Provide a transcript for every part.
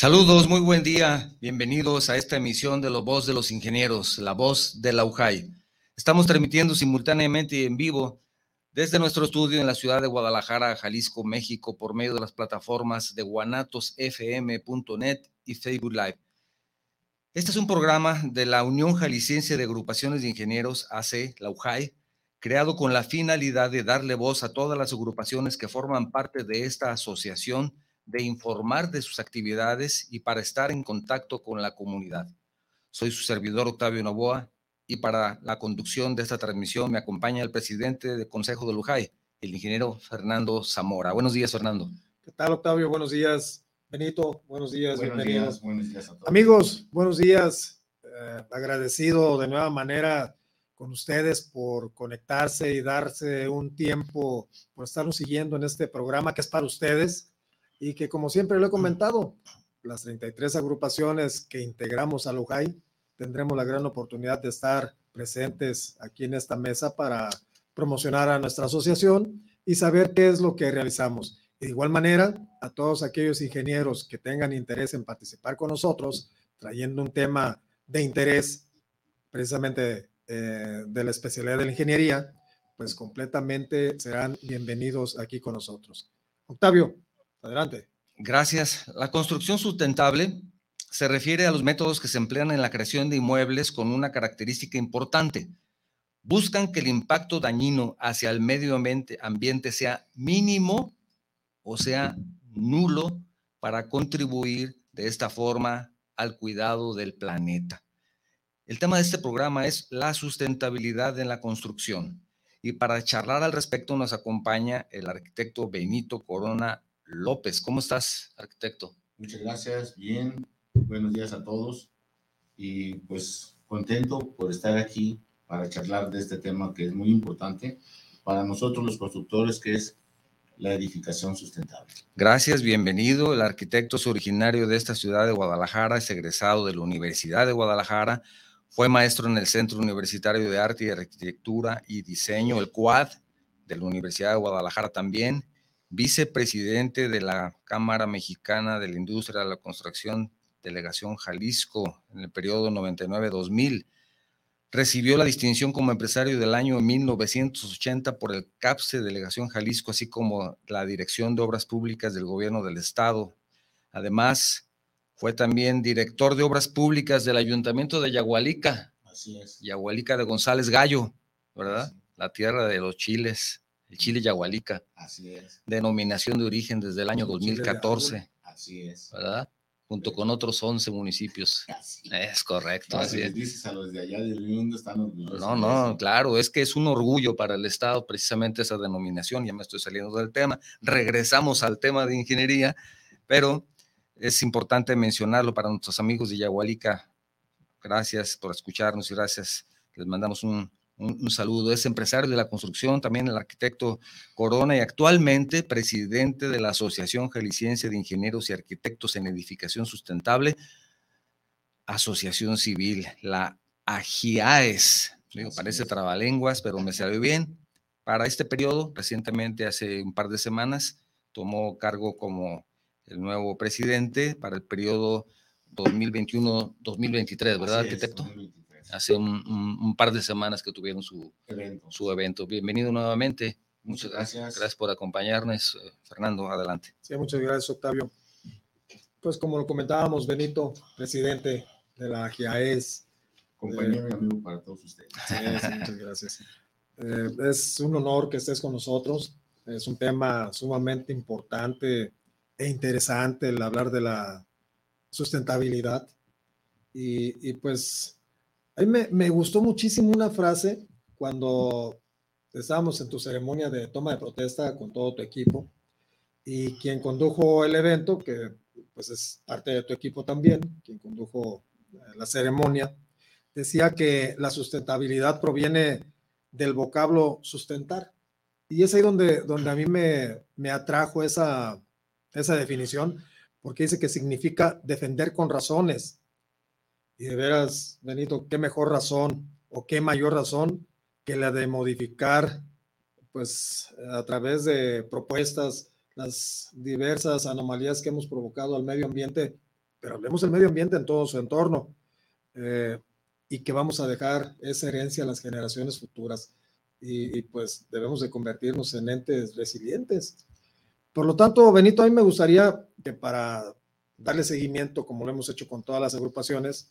Saludos, muy buen día. Bienvenidos a esta emisión de La Voz de los Ingenieros, la voz de la UJAI. Estamos transmitiendo simultáneamente en vivo desde nuestro estudio en la ciudad de Guadalajara, Jalisco, México, por medio de las plataformas de guanatosfm.net y Facebook Live. Este es un programa de la Unión Jalisciense de Agrupaciones de Ingenieros, AC, la UJAI, creado con la finalidad de darle voz a todas las agrupaciones que forman parte de esta asociación de informar de sus actividades y para estar en contacto con la comunidad. Soy su servidor Octavio Novoa y para la conducción de esta transmisión me acompaña el presidente del Consejo de Lujay, el ingeniero Fernando Zamora. Buenos días, Fernando. ¿Qué tal, Octavio? Buenos días, Benito. Buenos días, buenos Días, buenos días a todos. Amigos, buenos días. Eh, agradecido de nueva manera con ustedes por conectarse y darse un tiempo, por estarnos siguiendo en este programa que es para ustedes y que como siempre lo he comentado, las 33 agrupaciones que integramos a Lujay tendremos la gran oportunidad de estar presentes aquí en esta mesa para promocionar a nuestra asociación y saber qué es lo que realizamos. De igual manera, a todos aquellos ingenieros que tengan interés en participar con nosotros, trayendo un tema de interés precisamente eh, de la especialidad de la ingeniería, pues completamente serán bienvenidos aquí con nosotros. Octavio, Adelante. Gracias. La construcción sustentable se refiere a los métodos que se emplean en la creación de inmuebles con una característica importante. Buscan que el impacto dañino hacia el medio ambiente, ambiente sea mínimo o sea nulo para contribuir de esta forma al cuidado del planeta. El tema de este programa es la sustentabilidad en la construcción. Y para charlar al respecto nos acompaña el arquitecto Benito Corona López. ¿Cómo estás, arquitecto? Muchas gracias, bien. Buenos días a todos. Y pues contento por estar aquí para charlar de este tema que es muy importante para nosotros los constructores, que es la edificación sustentable. Gracias, bienvenido. El arquitecto es originario de esta ciudad de Guadalajara, es egresado de la Universidad de Guadalajara, fue maestro en el Centro Universitario de Arte y Arquitectura y Diseño, el CUAD, de la Universidad de Guadalajara también, vicepresidente de la Cámara Mexicana de la Industria de la Construcción, Delegación Jalisco, en el periodo 99-2000. Recibió la distinción como empresario del año 1980 por el CAPSE Delegación Jalisco, así como la Dirección de Obras Públicas del Gobierno del Estado. Además, fue también director de Obras Públicas del Ayuntamiento de Yagualica. Así es. Yagualica de González Gallo, ¿verdad? La tierra de los chiles el chile yagualica. Así es. Denominación de origen desde el año 2014. Así es. ¿Verdad? Junto con otros 11 municipios. Es correcto. así es. dices a los de allá del mundo están orgullosos. No, no, claro, es que es un orgullo para el Estado precisamente esa denominación. Ya me estoy saliendo del tema. Regresamos al tema de ingeniería, pero es importante mencionarlo para nuestros amigos de Yagualica. Gracias por escucharnos y gracias. Les mandamos un, un, saludo. Es empresario de la construcción, también el arquitecto Corona y actualmente presidente de la Asociación Jalisciense de Ingenieros y Arquitectos en Edificación Sustentable, Asociación Civil, la AGIAES. Digo, parece trabalenguas, pero me salió bien. Para este periodo, recientemente, hace un par de semanas, tomó cargo como el nuevo presidente para el periodo 2021-2023, ¿verdad, arquitecto? Hace un, par de semanas que tuvieron su evento. su evento. Bienvenido nuevamente. Muchas gracias. Gracias por acompañarnos. Eh, Fernando, adelante. Sí, muchas gracias, Octavio. Pues como lo comentábamos, Benito, presidente de la GIAES. Compañero y amigo para todos ustedes. Sí, muchas gracias. Eh, es un honor que estés con nosotros. Es un tema sumamente importante e interesante el hablar de la sustentabilidad. Y, y pues a mí me, gustó muchísimo una frase cuando estábamos en tu ceremonia de toma de protesta con todo tu equipo y quien condujo el evento, que pues es parte de tu equipo también, quien condujo eh, la ceremonia, decía que la sustentabilidad proviene del vocablo sustentar. Y es ahí donde, donde a mí me, me atrajo esa, esa definición, porque dice que significa defender con razones, y de veras, Benito, qué mejor razón o qué mayor razón que la de modificar, pues a través de propuestas, las diversas anomalías que hemos provocado al medio ambiente pero hablemos del medio ambiente en todo su entorno eh, y que vamos a dejar esa herencia a las generaciones futuras. Y, pues debemos de convertirnos en entes resilientes. Por lo tanto, Benito, a mí me gustaría que para darle seguimiento, como lo hemos hecho con todas las agrupaciones,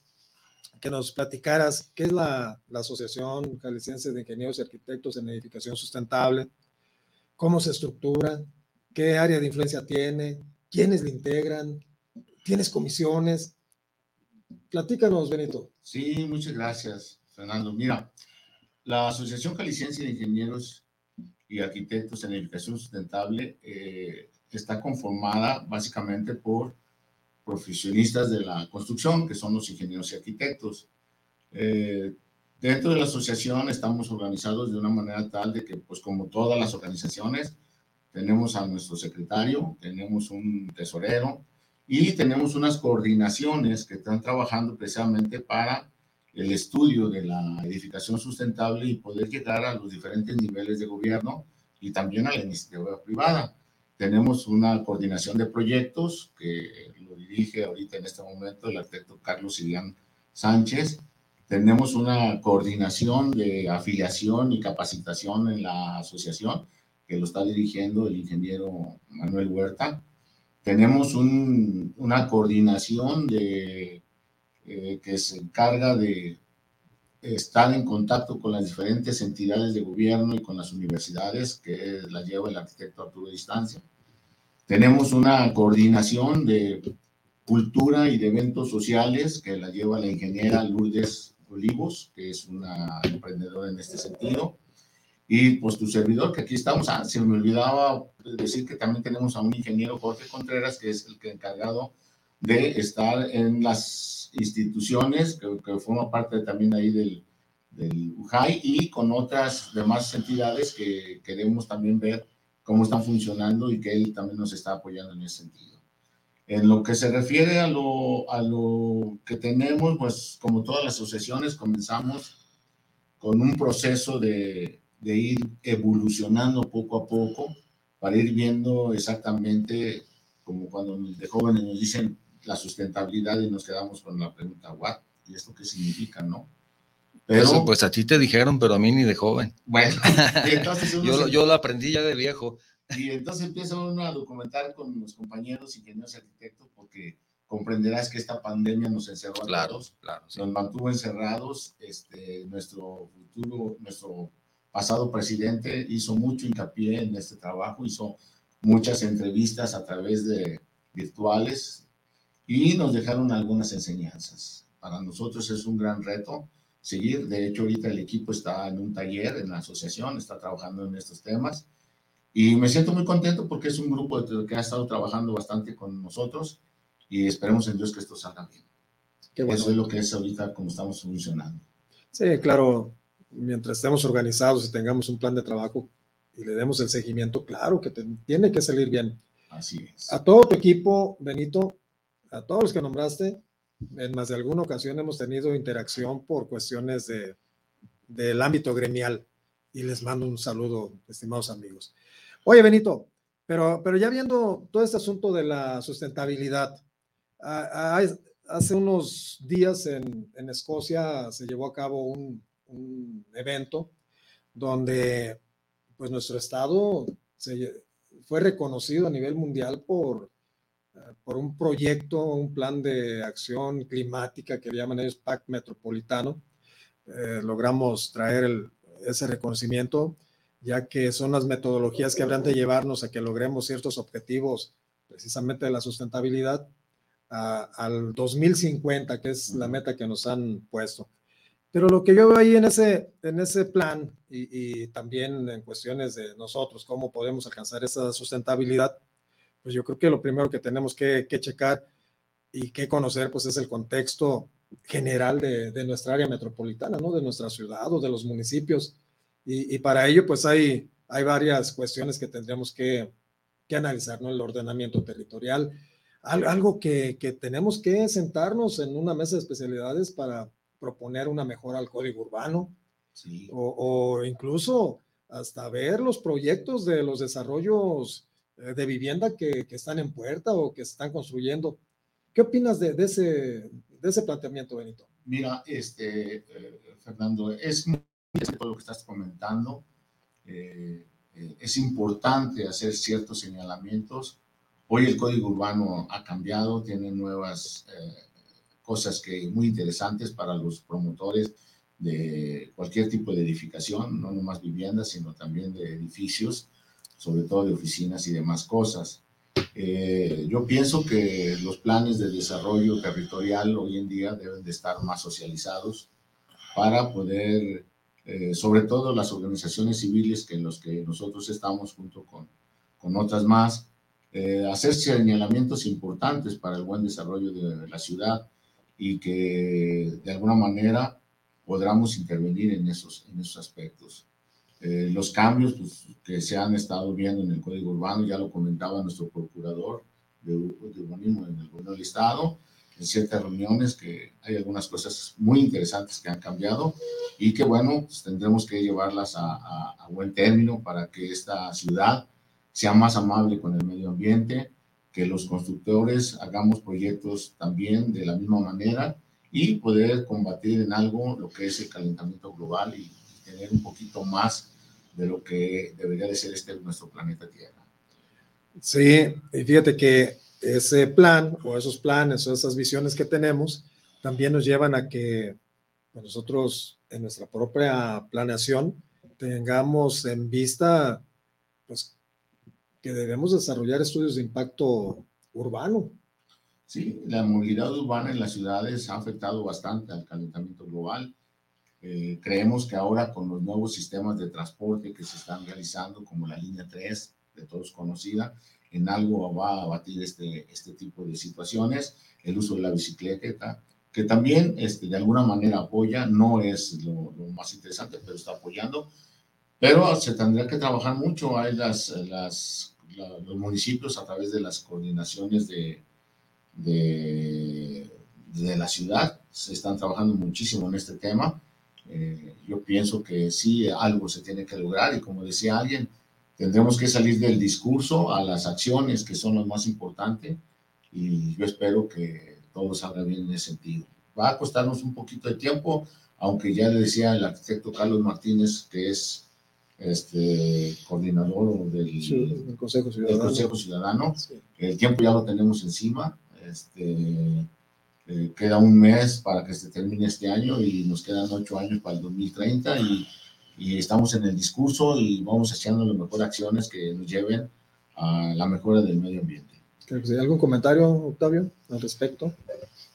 que nos platicaras qué es la, la Asociación Jalisciense de Ingenieros y Arquitectos en Edificación Sustentable, cómo se estructura, qué área de influencia tiene, quiénes le integran, tienes comisiones. Platícanos, Benito. Sí, muchas gracias, Fernando. Mira, la Asociación Jalisciense de Ingenieros y Arquitectos en Edificación Sustentable eh, está conformada básicamente por profesionistas de la construcción, que son los ingenieros y arquitectos. Eh, dentro de la asociación estamos organizados de una manera tal de que, pues como todas las organizaciones, tenemos a nuestro secretario, tenemos un tesorero y tenemos unas coordinaciones que están trabajando precisamente para el estudio de la edificación sustentable y poder llegar a los diferentes niveles de gobierno y también a la iniciativa privada. Tenemos una coordinación de proyectos que dirige ahorita en este momento el arquitecto Carlos Silián Sánchez. Tenemos una coordinación de afiliación y capacitación en la asociación que lo está dirigiendo el ingeniero Manuel Huerta. Tenemos un, una coordinación de, eh, que se encarga de estar en contacto con las diferentes entidades de gobierno y con las universidades, que la lleva el arquitecto Arturo Distancia. Tenemos una coordinación de cultura y de eventos sociales que la lleva la ingeniera Lourdes Olivos, que es una emprendedora en este sentido. Y pues tu servidor, que aquí estamos, ah, se me olvidaba decir que también tenemos a un ingeniero Jorge Contreras, que es el que encargado de estar en las instituciones, que, que forma parte también ahí del, del UJAI y con otras demás entidades que queremos también ver cómo están funcionando y que él también nos está apoyando en ese sentido. En lo que se refiere a lo, a lo que tenemos, pues como todas las asociaciones, comenzamos con un proceso de, de ir evolucionando poco a poco para ir viendo exactamente como cuando de jóvenes nos dicen la sustentabilidad y nos quedamos con la pregunta, ¿what? ¿Y esto qué significa, no? Pero, pues a ti te dijeron, pero a mí ni de joven. Bueno, entonces yo, yo lo aprendí ya de viejo. Y entonces empieza uno a documentar con los compañeros ingenieros arquitectos porque comprenderás que esta pandemia nos encerró a claro, todos, claro, sí. nos mantuvo encerrados, este, nuestro futuro, nuestro pasado presidente hizo mucho hincapié en este trabajo, hizo muchas entrevistas a través de virtuales y nos dejaron algunas enseñanzas. Para nosotros es un gran reto seguir. De hecho, ahorita el equipo está en un taller en la asociación, está trabajando en estos temas y me siento muy contento porque es un grupo que ha estado trabajando bastante con nosotros y esperemos en Dios que esto salga bien. Qué bueno. Eso es lo que es ahorita como estamos funcionando. Sí, claro, mientras estemos organizados y tengamos un plan de trabajo y le demos el seguimiento, claro que te, tiene que salir bien. Así es. A todo tu equipo, Benito, a todos los que nombraste, en más de alguna ocasión hemos tenido interacción por cuestiones de, del ámbito gremial y les mando un saludo, estimados amigos. Oye, Benito, pero, pero ya viendo todo este asunto de la sustentabilidad, hace unos días en, en Escocia se llevó a cabo un, un evento donde pues nuestro estado se, fue reconocido a nivel mundial por, por un proyecto, un plan de acción climática que llaman ellos Pacto Metropolitano. Eh, logramos traer el, ese reconocimiento, ya que son las metodologías que habrán de llevarnos a que logremos ciertos objetivos precisamente de la sustentabilidad a, al 2050, que es la meta que nos han puesto. Pero lo que yo veo ahí en ese, en ese plan y, y, también en cuestiones de nosotros, cómo podemos alcanzar esa sustentabilidad, pues yo creo que lo primero que tenemos que, que checar y que conocer, pues es el contexto general de, de, nuestra área metropolitana, ¿no? De nuestra ciudad o de los municipios. Y, y para ello, pues hay, hay varias cuestiones que tendríamos que, que analizar, ¿no? El ordenamiento territorial, algo que, que tenemos que sentarnos en una mesa de especialidades para proponer una mejora al código urbano sí. o, o, incluso hasta ver los proyectos de los desarrollos eh, de vivienda que, que, están en puerta o que se están construyendo. ¿Qué opinas de, ese, de ese planteamiento, Benito? Mira, este, eh, Fernando, es muy todo lo que estás comentando. Eh, eh, es importante hacer ciertos señalamientos. Hoy el código urbano ha cambiado, tiene nuevas cosas que muy interesantes para los promotores de cualquier tipo de edificación, no nomás viviendas, sino también de edificios, sobre todo de oficinas y demás cosas. Eh, yo pienso que los planes de desarrollo territorial hoy en día deben de estar más socializados para poder, eh, sobre todo las organizaciones civiles que en los que nosotros estamos junto con, con otras más, eh, hacer señalamientos importantes para el buen desarrollo de la ciudad y que de alguna manera podamos intervenir en esos, en esos aspectos. Eh, los cambios pues, que se han estado viendo en el Código Urbano, ya lo comentaba nuestro procurador de, urbanismo en el gobierno del Estado, en ciertas reuniones que hay algunas cosas muy interesantes que han cambiado y que bueno, pues, tendremos que llevarlas a, a, buen término para que esta ciudad sea más amable con el medio ambiente, que los constructores hagamos proyectos también de la misma manera y poder combatir en algo lo que es el calentamiento global y, tener un poquito más de lo que debería de ser este nuestro planeta Tierra. Sí, y fíjate que ese plan o esos planes o esas visiones que tenemos también nos llevan a que pues, nosotros en nuestra propia planeación tengamos en vista pues que debemos desarrollar estudios de impacto urbano. Sí, la movilidad urbana en las ciudades ha afectado bastante al calentamiento global. Eh, creemos que ahora con los nuevos sistemas de transporte que se están realizando, como la línea 3, de todos conocida, en algo va a abatir este, este tipo de situaciones. El uso de la bicicleta, que también este, de alguna manera apoya, no es lo, más interesante, pero está apoyando pero se tendría que trabajar mucho. Hay las, las, los municipios a través de las coordinaciones de, de, de, la ciudad se están trabajando muchísimo en este tema. Eh, yo pienso que sí, algo se tiene que lograr y como decía alguien, tendremos que salir del discurso a las acciones que son lo más importante y yo espero que todo salga bien en ese sentido. Va a costarnos un poquito de tiempo, aunque ya le decía el arquitecto Carlos Martínez que es este, coordinador del, Consejo Ciudadano. El tiempo ya lo tenemos encima. Este, eh, queda un mes para que se termine este año y nos quedan ocho años para el 2030 y, y estamos en el discurso y vamos haciendo las mejores acciones que nos lleven a la mejora del medio ambiente. ¿Algún comentario, Octavio, al respecto?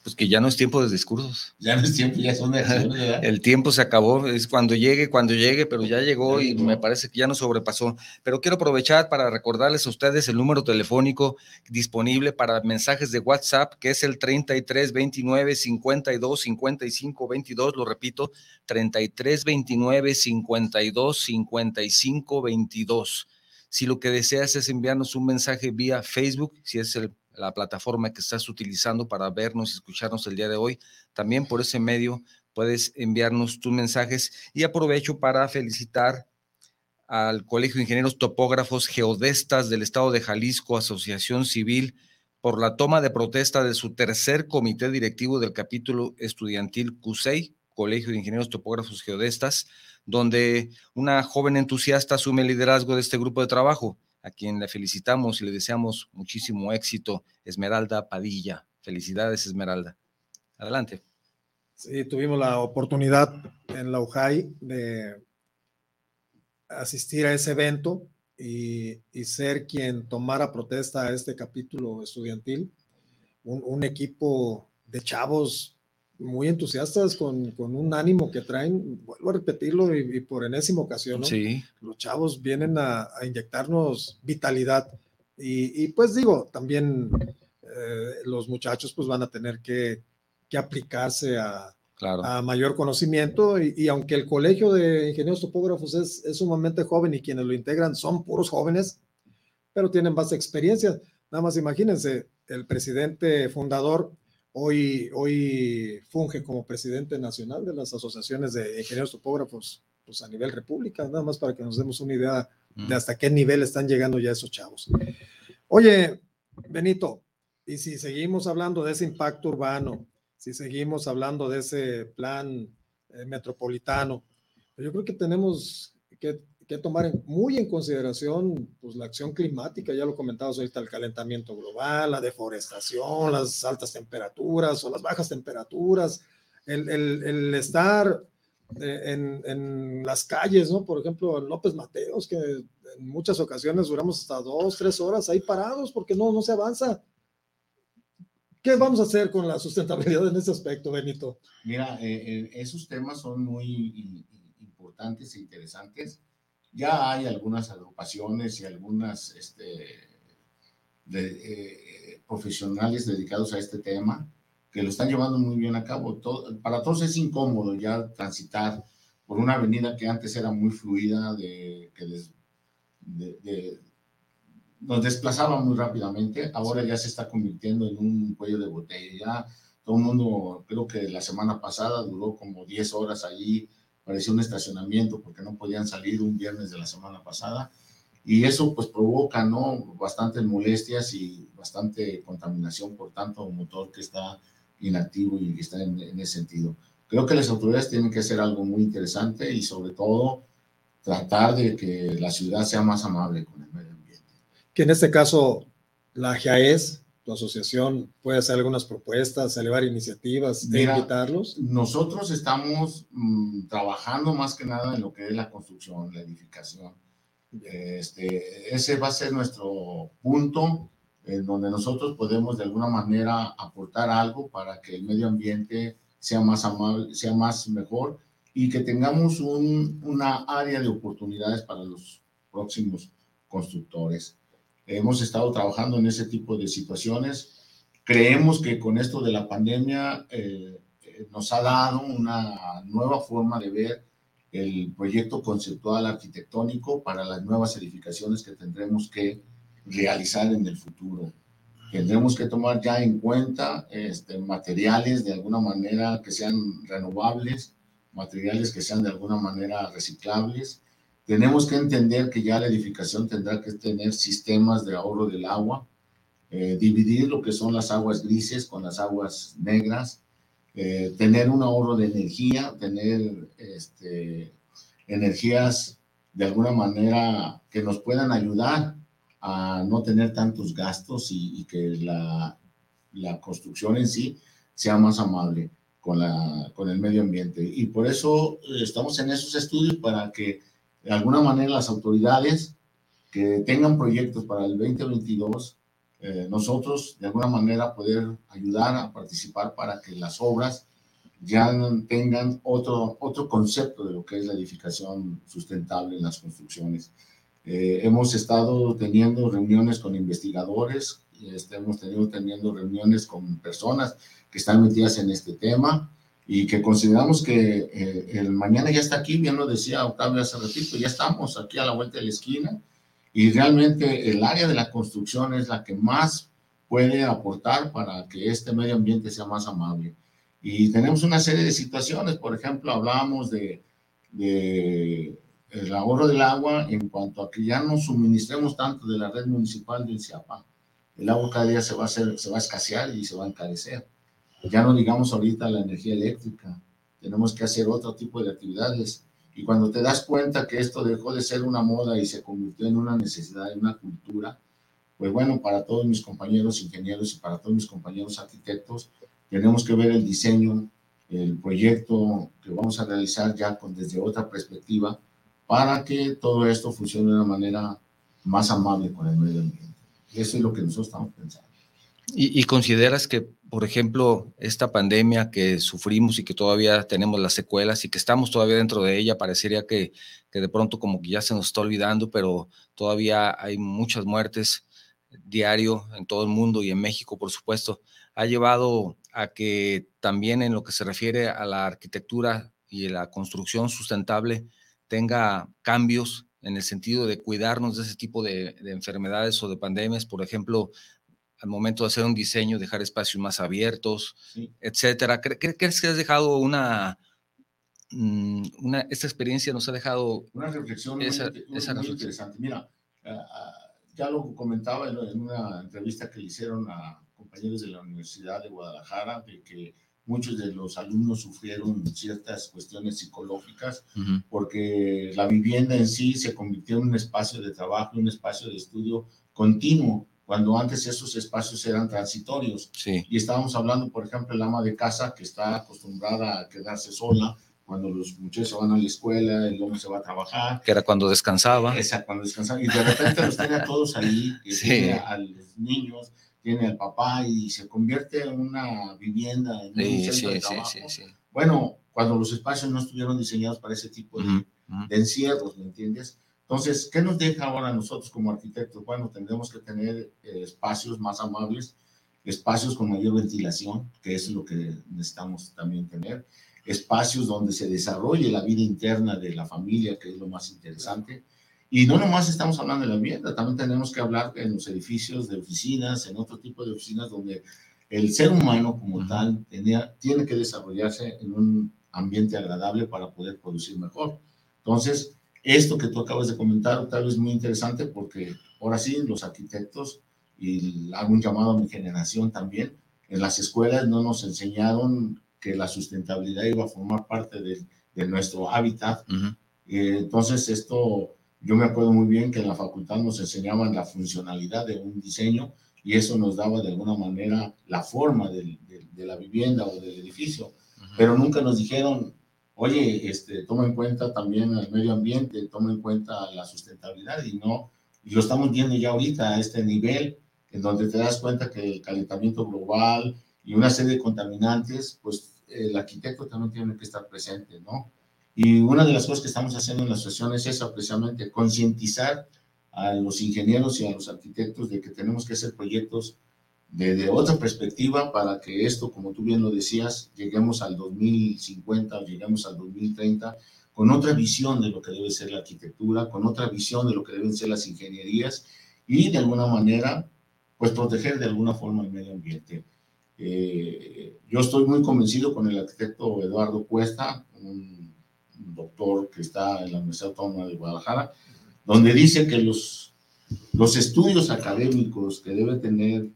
Pues que ya no es tiempo de discursos. Ya no es tiempo, ya son ¿verdad? El tiempo se acabó, es cuando llegue, cuando llegue, pero ya llegó y me parece que ya no sobrepasó. Pero quiero aprovechar para recordarles a ustedes el número telefónico disponible para mensajes de WhatsApp, que es el 33 29 52 55 22, lo repito, 33 29 52 55 22. Si lo que deseas es enviarnos un mensaje vía Facebook, si es el la plataforma que estás utilizando para vernos y escucharnos el día de hoy. También por ese medio puedes enviarnos tus mensajes y aprovecho para felicitar al Colegio de Ingenieros Topógrafos Geodestas del Estado de Jalisco, Asociación Civil, por la toma de protesta de su tercer comité directivo del capítulo estudiantil CUSEI, Colegio de Ingenieros Topógrafos Geodestas, donde una joven entusiasta asume el liderazgo de este grupo de trabajo a quien le felicitamos y le deseamos muchísimo éxito, Esmeralda Padilla. Felicidades, Esmeralda. Adelante. Sí, tuvimos la oportunidad en la UJAI de asistir a ese evento y, ser quien tomara protesta a este capítulo estudiantil. Un, un equipo de chavos muy entusiastas con, con, un ánimo que traen, vuelvo a repetirlo y, por enésima ocasión, ¿no? Sí. Los chavos vienen a, a inyectarnos vitalidad y, y, pues digo, también eh, los muchachos pues van a tener que, que aplicarse a, claro. a, mayor conocimiento y, y, aunque el colegio de ingenieros topógrafos es, es sumamente joven y quienes lo integran son puros jóvenes, pero tienen base experiencia. Nada más imagínense, el presidente fundador Hoy, hoy funge como presidente nacional de las asociaciones de ingenieros topógrafos pues a nivel república, nada más para que nos demos una idea de hasta qué nivel están llegando ya esos chavos. Oye, Benito, Y si seguimos hablando de ese impacto urbano, si seguimos hablando de ese plan eh, metropolitano, yo creo que tenemos que, tomar muy en consideración pues, la acción climática, ya lo comentabas ahorita, el calentamiento global, la deforestación, las altas temperaturas o las bajas temperaturas, el, el, estar eh, en, en, las calles, ¿no? Por ejemplo, en López Mateos, que en muchas ocasiones duramos hasta dos, tres horas ahí parados porque no, no se avanza. ¿Qué vamos a hacer con la sustentabilidad en ese aspecto, Benito? Mira, eh, eh, esos temas son muy importantes e interesantes. Ya hay algunas agrupaciones y algunas este, eh, profesionales dedicados a este tema que lo están llevando muy bien a cabo. para todos es incómodo ya transitar por una avenida que antes era muy fluida, de, que de, nos desplazaba muy rápidamente, ahora ya se está convirtiendo en un cuello de botella. Ya todo el mundo, creo que la semana pasada duró como 10 horas allí, parecía un estacionamiento porque no podían salir un viernes de la semana pasada. Y eso pues provoca, ¿no? Bastantes molestias y bastante contaminación por tanto motor que está inactivo y que está en, en ese sentido. Creo que las autoridades tienen que hacer algo muy interesante y sobre todo tratar de que la ciudad sea más amable con el medio ambiente. Que en este caso la GAES, tu asociación, puede hacer algunas propuestas, elevar iniciativas, de invitarlos. Nosotros estamos mm, trabajando más que nada en lo que es la construcción, la edificación. Este, ese va a ser nuestro punto en donde nosotros podemos de alguna manera aportar algo para que el medio ambiente sea más amable, sea más mejor y que tengamos un, una área de oportunidades para los próximos constructores. Hemos estado trabajando en ese tipo de situaciones. Creemos que con esto de la pandemia eh, eh, nos ha dado una nueva forma de ver el proyecto conceptual arquitectónico para las nuevas edificaciones que tendremos que realizar en el futuro. Tendremos que tomar ya en cuenta este, materiales de alguna manera que sean renovables, materiales que sean de alguna manera reciclables. Tenemos que entender que ya la edificación tendrá que tener sistemas de ahorro del agua, eh, dividir lo que son las aguas grises con las aguas negras, eh, tener un ahorro de energía, tener este, energías de alguna manera que nos puedan ayudar a no tener tantos gastos y, y que la, la, construcción en sí sea más amable con, la, con el medio ambiente. Y por eso eh, estamos en esos estudios para que de alguna manera las autoridades que tengan proyectos para el 2022, eh, nosotros de alguna manera poder ayudar a participar para que las obras ya tengan otro, otro concepto de lo que es la edificación sustentable en las construcciones. Eh, hemos estado teniendo reuniones con investigadores, este, hemos tenido teniendo reuniones con personas que están metidas en este tema y que consideramos que eh, el mañana ya está aquí, bien lo decía Octavio hace ratito, ya estamos aquí a la vuelta de la esquina y realmente el área de la construcción es la que más puede aportar para que este medio ambiente sea más amable. Y tenemos una serie de situaciones, por ejemplo, hablábamos de, de el ahorro del agua en cuanto a que ya no suministremos tanto de la red municipal del CIAPA. El agua cada día se va a, hacer, se va a escasear y se va a encarecer. Ya no digamos ahorita la energía eléctrica, tenemos que hacer otro tipo de actividades. Y cuando te das cuenta que esto dejó de ser una moda y se convirtió en una necesidad, en una cultura, pues bueno, para todos mis compañeros ingenieros y para todos mis compañeros arquitectos, tenemos que ver el diseño, el proyecto que vamos a realizar ya desde otra perspectiva para que todo esto funcione de una manera más amable con el medio ambiente. Eso es lo que nosotros estamos pensando. ¿Y, consideras que por ejemplo, esta pandemia que sufrimos y que todavía tenemos las secuelas y que estamos todavía dentro de ella, parecería que, que de pronto como que ya se nos está olvidando, pero todavía hay muchas muertes diario en todo el mundo y en México, por supuesto, ha llevado a que también en lo que se refiere a la arquitectura y la construcción sustentable tenga cambios en el sentido de cuidarnos de ese tipo de enfermedades o de pandemias. Por ejemplo, al momento de hacer un diseño, dejar espacios más abiertos, etcétera. ¿Crees que has dejado una, mm, una, esta experiencia nos ha dejado una reflexión esa, muy, interesante? Mira, ah, ya lo comentaba en una entrevista que le hicieron a compañeros de la Universidad de Guadalajara de que muchos de los alumnos sufrieron ciertas cuestiones psicológicas porque la vivienda en sí se convirtió en un espacio de trabajo, un espacio de estudio continuo, cuando antes esos espacios eran transitorios. Y estábamos hablando, por ejemplo, el ama de casa que está acostumbrada a quedarse sola, cuando los muchachos van a la escuela, el hombre se va a trabajar. Que era cuando descansaba. Esa, cuando descansaba. Y de repente los tiene a todos ahí, tiene a los niños, tiene al papá y se convierte en una vivienda, en un centro de trabajo. Bueno, cuando los espacios no estuvieron diseñados para ese tipo de, de encierros, ¿me entiendes? Entonces, ¿qué nos deja ahora nosotros como arquitectos? Bueno, tendremos que tener eh, espacios más amables, espacios con mayor ventilación, que es lo que necesitamos también tener, espacios donde se desarrolle la vida interna de la familia, que es lo más interesante. Y no nomás estamos hablando de la vivienda, también tenemos que hablar en los edificios de oficinas, en otro tipo de oficinas donde el ser humano como tal tenía, tiene que desarrollarse en un ambiente agradable para poder producir mejor. Entonces, esto que tú acabas de comentar tal vez muy interesante porque ahora sí los arquitectos, y hago un llamado a mi generación también, en las escuelas no nos enseñaron que la sustentabilidad iba a formar parte de, de nuestro hábitat. Eh, entonces esto, yo me acuerdo muy bien que en la facultad nos enseñaban la funcionalidad de un diseño y eso nos daba de alguna manera la forma de, de, la vivienda o del edificio, pero nunca nos dijeron oye, este, toma en cuenta también el medio ambiente, toma en cuenta la sustentabilidad y no, y lo estamos viendo ya ahorita a este nivel, en donde te das cuenta que el calentamiento global y una serie de contaminantes, pues el arquitecto también tiene que estar presente, ¿no? Y una de las cosas que estamos haciendo en la asociación es esa, precisamente, concientizar a los ingenieros y a los arquitectos de que tenemos que hacer proyectos desde otra perspectiva para que esto, como tú bien lo decías, lleguemos al 2050 o lleguemos al 2030 con otra visión de lo que debe ser la arquitectura, con otra visión de lo que deben ser las ingenierías y de alguna manera, pues proteger de alguna forma el medio ambiente. Eh, yo estoy muy convencido con el arquitecto Eduardo Cuesta, un doctor que está en la Universidad Autónoma de Guadalajara, donde dice que los, los estudios académicos que debe tener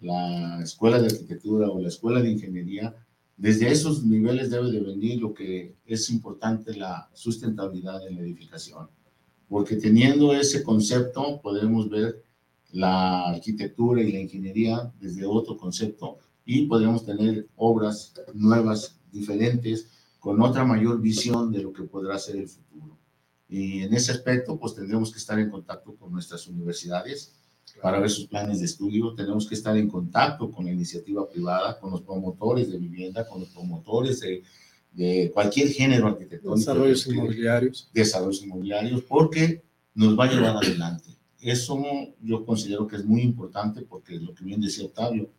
la escuela de arquitectura o la escuela de ingeniería, desde esos niveles debe de venir lo que es importante, la sustentabilidad en la edificación. Porque teniendo ese concepto podremos ver la arquitectura y la ingeniería desde otro concepto y podremos tener obras nuevas, diferentes, con otra mayor visión de lo que podrá ser el futuro. Y en ese aspecto, pues tendremos que estar en contacto con nuestras universidades, para ver sus planes de estudio. Tenemos que estar en contacto con la iniciativa privada, con los promotores de vivienda, con los promotores de, de cualquier género arquitectónico. Desarrollos inmobiliarios. Desarrollos inmobiliarios, porque nos va a llevar adelante. Eso yo considero que es muy importante porque lo que bien decía Octavio,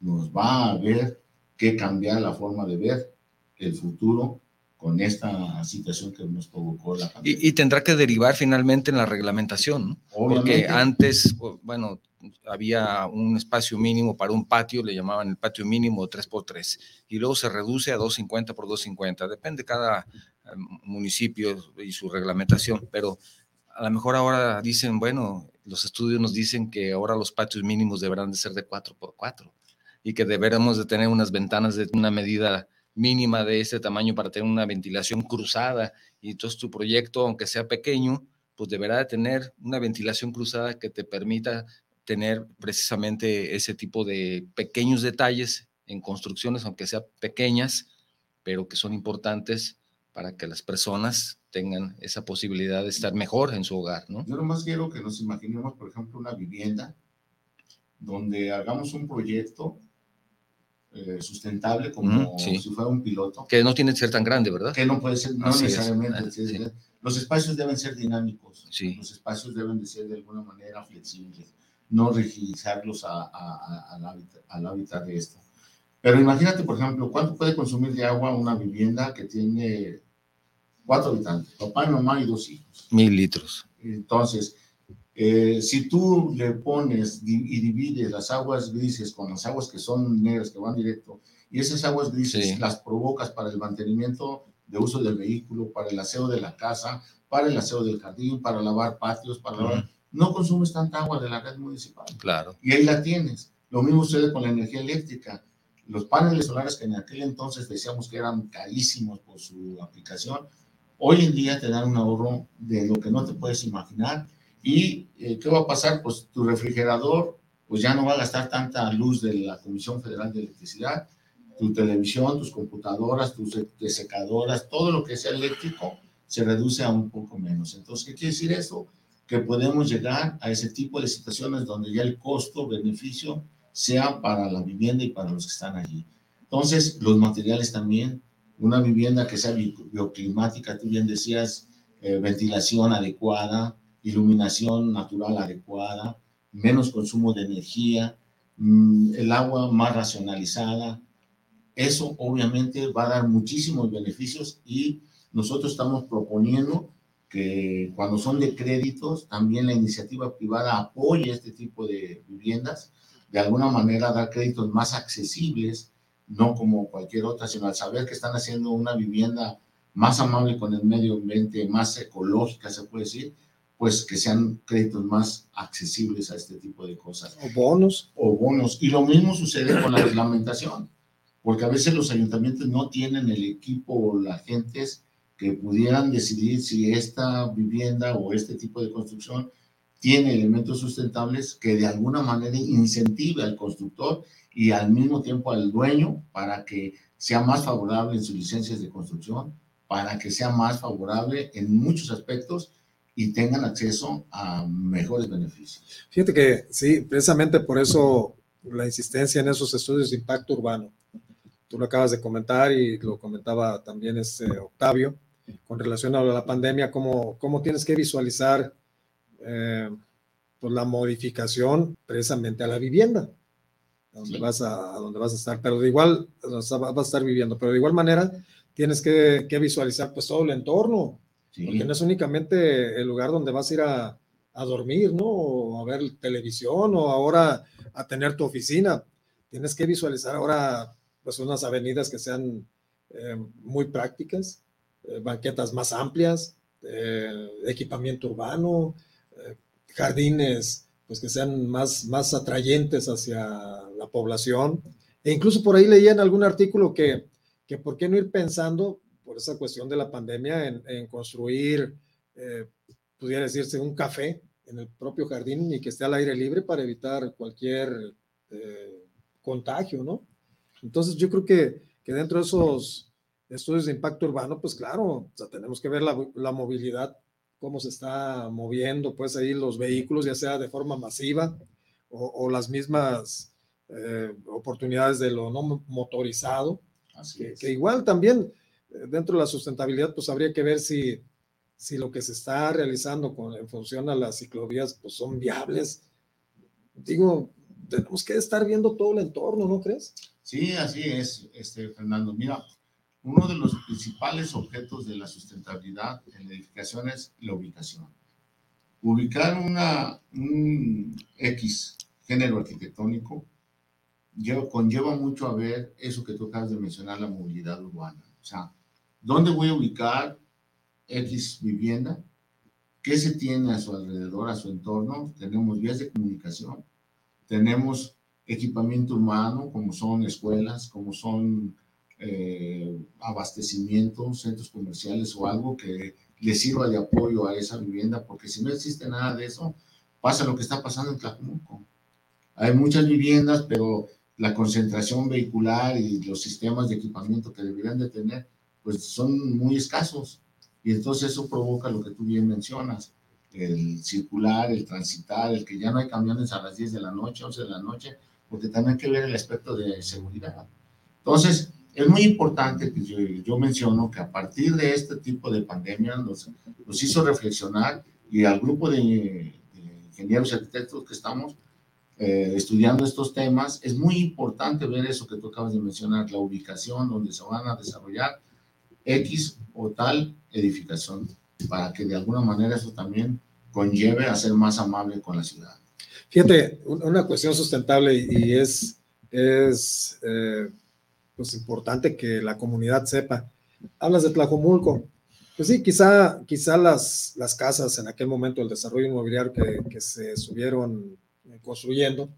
nos va a ver que cambiar la forma de ver el futuro con esta situación que nos provocó la pandemia. Y, tendrá que derivar finalmente en la reglamentación, ¿no? Porque antes, bueno, había un espacio mínimo para un patio, le llamaban el patio mínimo 3x3, y luego se reduce a 250 por 250, depende cada eh, municipio y su reglamentación, pero a lo mejor ahora dicen, bueno, los estudios nos dicen que ahora los patios mínimos deberán de ser de 4x4 y que deberemos de tener unas ventanas de una medida mínima de ese tamaño para tener una ventilación cruzada y entonces tu proyecto, aunque sea pequeño, pues deberá de tener una ventilación cruzada que te permita tener precisamente ese tipo de pequeños detalles en construcciones, aunque sean pequeñas, pero que son importantes para que las personas tengan esa posibilidad de estar mejor en su hogar, ¿no? Yo nomás quiero que nos imaginemos, por ejemplo, una vivienda donde hagamos un proyecto eh, sustentable como si fuera un piloto. Que no tiene que ser tan grande, ¿verdad? Que no puede ser, no necesariamente. Ah, los espacios deben ser dinámicos. Los espacios deben de ser de alguna manera flexibles, no rigidizarlos a, a, al, hábitat, al hábitat de esto. Pero imagínate, por ejemplo, ¿cuánto puede consumir de agua una vivienda que tiene cuatro habitantes, papá mamá y dos hijos? Mil litros. Entonces, eh, si tú le pones y divides las aguas grises con las aguas que son negras, que van directo, y esas aguas grises las provocas para el mantenimiento de uso del vehículo, para el aseo de la casa, para el aseo del jardín, para lavar patios, para lavar... No consumes tanta agua de la red municipal. Claro. Y ahí la tienes. Lo mismo sucede con la energía eléctrica. Los paneles solares que en aquel entonces decíamos que eran carísimos por su aplicación, hoy en día te dan un ahorro de lo que no te puedes imaginar. ¿Y eh, qué va a pasar? Pues tu refrigerador pues ya no va a gastar tanta luz de la Comisión Federal de Electricidad, tu televisión, tus computadoras, tus secadoras, todo lo que sea eléctrico se reduce a un poco menos. Entonces, ¿qué quiere decir eso? Que podemos llegar a ese tipo de situaciones donde ya el costo-beneficio sea para la vivienda y para los que están allí. Entonces, los materiales también, una vivienda que sea bioclimática, tú bien decías, eh, ventilación adecuada, iluminación natural adecuada, menos consumo de energía, mm, el agua más racionalizada. Eso obviamente va a dar muchísimos beneficios y nosotros estamos proponiendo que cuando son de créditos, también la iniciativa privada apoye este tipo de viviendas, de alguna manera dar créditos más accesibles, no como cualquier otra, sino al saber que están haciendo una vivienda más amable con el medio ambiente, más ecológica, se puede decir, pues que sean créditos más accesibles a este tipo de cosas. O bonos. O bonos. Y lo mismo sucede con la reglamentación, porque a veces los ayuntamientos no tienen el equipo o las gentes que pudieran decidir si esta vivienda o este tipo de construcción tiene elementos sustentables que de alguna manera incentive al constructor y al mismo tiempo al dueño para que sea más favorable en sus licencias de construcción, para que sea más favorable en muchos aspectos y tengan acceso a mejores beneficios. Fíjate que sí, precisamente por eso la insistencia en esos estudios de impacto urbano. Tú lo acabas de comentar y lo comentaba también este Octavio con relación a la pandemia, cómo, cómo tienes que visualizar eh, pues la modificación precisamente a la vivienda, donde, vas a, donde vas a estar, pero de igual, vas a estar viviendo, pero de igual manera tienes que, que visualizar pues todo el entorno, porque no es únicamente el lugar donde vas a ir a, a, dormir, ¿no? O a ver televisión o ahora a tener tu oficina. Tienes que visualizar ahora pues unas avenidas que sean eh, muy prácticas, eh, banquetas más amplias, eh, equipamiento urbano, jardines pues que sean más, más atrayentes hacia la población. E incluso por ahí leía en algún artículo que, que por qué no ir pensando por esa cuestión de la pandemia, en, construir, eh, pudiera decirse, un café en el propio jardín y que esté al aire libre para evitar cualquier eh, contagio, ¿no? Entonces yo creo que, que, dentro de esos estudios de impacto urbano, pues claro, o sea, tenemos que ver la, la, movilidad, cómo se está moviendo, pues ahí los vehículos, ya sea de forma masiva o, o las mismas eh, oportunidades de lo no motorizado, que, que, igual también dentro de la sustentabilidad, pues habría que ver si, si lo que se está realizando con, en función a las ciclovías, pues son viables. Digo, tenemos que estar viendo todo el entorno, ¿no crees? Sí, así es, este, Fernando. Mira, uno de los principales objetos de la sustentabilidad en la edificación es la ubicación. Ubicar una, un X género arquitectónico conlleva mucho a ver eso que tú acabas de mencionar, la movilidad urbana. O sea, ¿Dónde voy a ubicar X vivienda? ¿Qué se tiene a su alrededor, a su entorno? Tenemos vías de comunicación, tenemos equipamiento humano, como son escuelas, como son eh, centros comerciales o algo que le sirva de apoyo a esa vivienda, porque si no existe nada de eso, pasa lo que está pasando en Tlajumulco. Hay muchas viviendas, pero la concentración vehicular y los sistemas de equipamiento que deberían de tener pues son muy escasos. Y entonces eso provoca lo que tú bien mencionas, el circular, el transitar, el que ya no hay camiones a las 10 de la noche, 11 de la noche, porque también hay que ver el aspecto de seguridad. Entonces, es muy importante que yo, yo menciono que a partir de este tipo de pandemia nos, nos hizo reflexionar y al grupo de, de ingenieros y arquitectos que estamos eh, estudiando estos temas, es muy importante ver eso que tú acabas de mencionar, la ubicación donde se van a desarrollar X o tal edificación, para que de alguna manera eso también conlleve a ser más amable con la ciudad. Fíjate, una cuestión sustentable y es, es eh, pues importante que la comunidad sepa. Hablas de Tlajomulco. Pues sí, quizá, quizá las, las casas en aquel momento, el desarrollo inmobiliario que, que se subieron construyendo,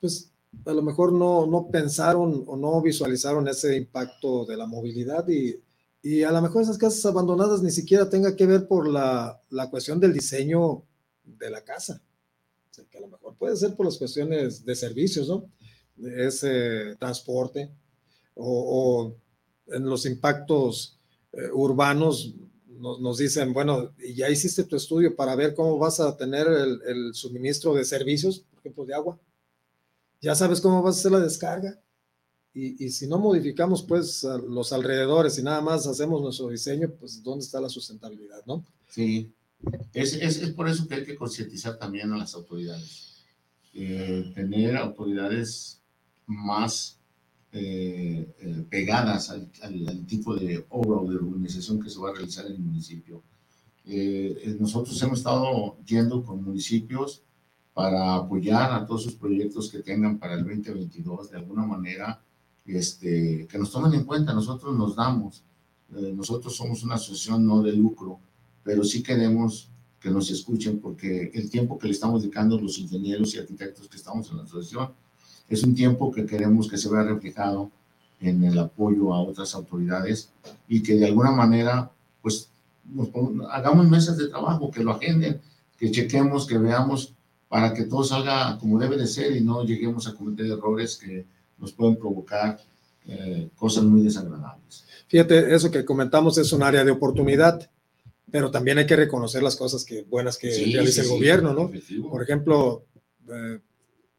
pues a lo mejor no, no pensaron o no visualizaron ese impacto de la movilidad y, y a lo mejor esas casas abandonadas ni siquiera tenga que ver por la, la cuestión del diseño de la casa. O sea, que a lo mejor puede ser por las cuestiones de servicios, ¿no? Ese transporte o, o en los impactos eh, urbanos nos, nos, dicen, bueno, ya hiciste tu estudio para ver cómo vas a tener el, el suministro de servicios, por ejemplo, de agua ya sabes cómo vas a hacer la descarga. Y, y, si no modificamos pues los alrededores y nada más hacemos nuestro diseño, pues ¿dónde está la sustentabilidad, no? Sí, es, es, es por eso que hay que concientizar también a las autoridades. Eh, tener autoridades más eh, eh, pegadas al, al, al, tipo de obra o de urbanización que se va a realizar en el municipio. Eh, nosotros hemos estado yendo con municipios para apoyar a todos sus proyectos que tengan para el 2022, de alguna manera, este, que nos tomen en cuenta, nosotros nos damos, eh, nosotros somos una asociación no de lucro, pero sí queremos que nos escuchen porque el tiempo que le estamos dedicando los ingenieros y arquitectos que estamos en la asociación es un tiempo que queremos que se vea reflejado en el apoyo a otras autoridades y que de alguna manera, pues, hagamos mesas de trabajo, que lo agenden, que chequemos, que veamos para que todo salga como debe de ser y no lleguemos a cometer errores que nos pueden provocar eh, cosas muy desagradables. Fíjate, eso que comentamos es un área de oportunidad, pero también hay que reconocer las cosas que, buenas que sí, realiza sí, el sí, gobierno, ¿no? Efectivo. Por ejemplo, eh,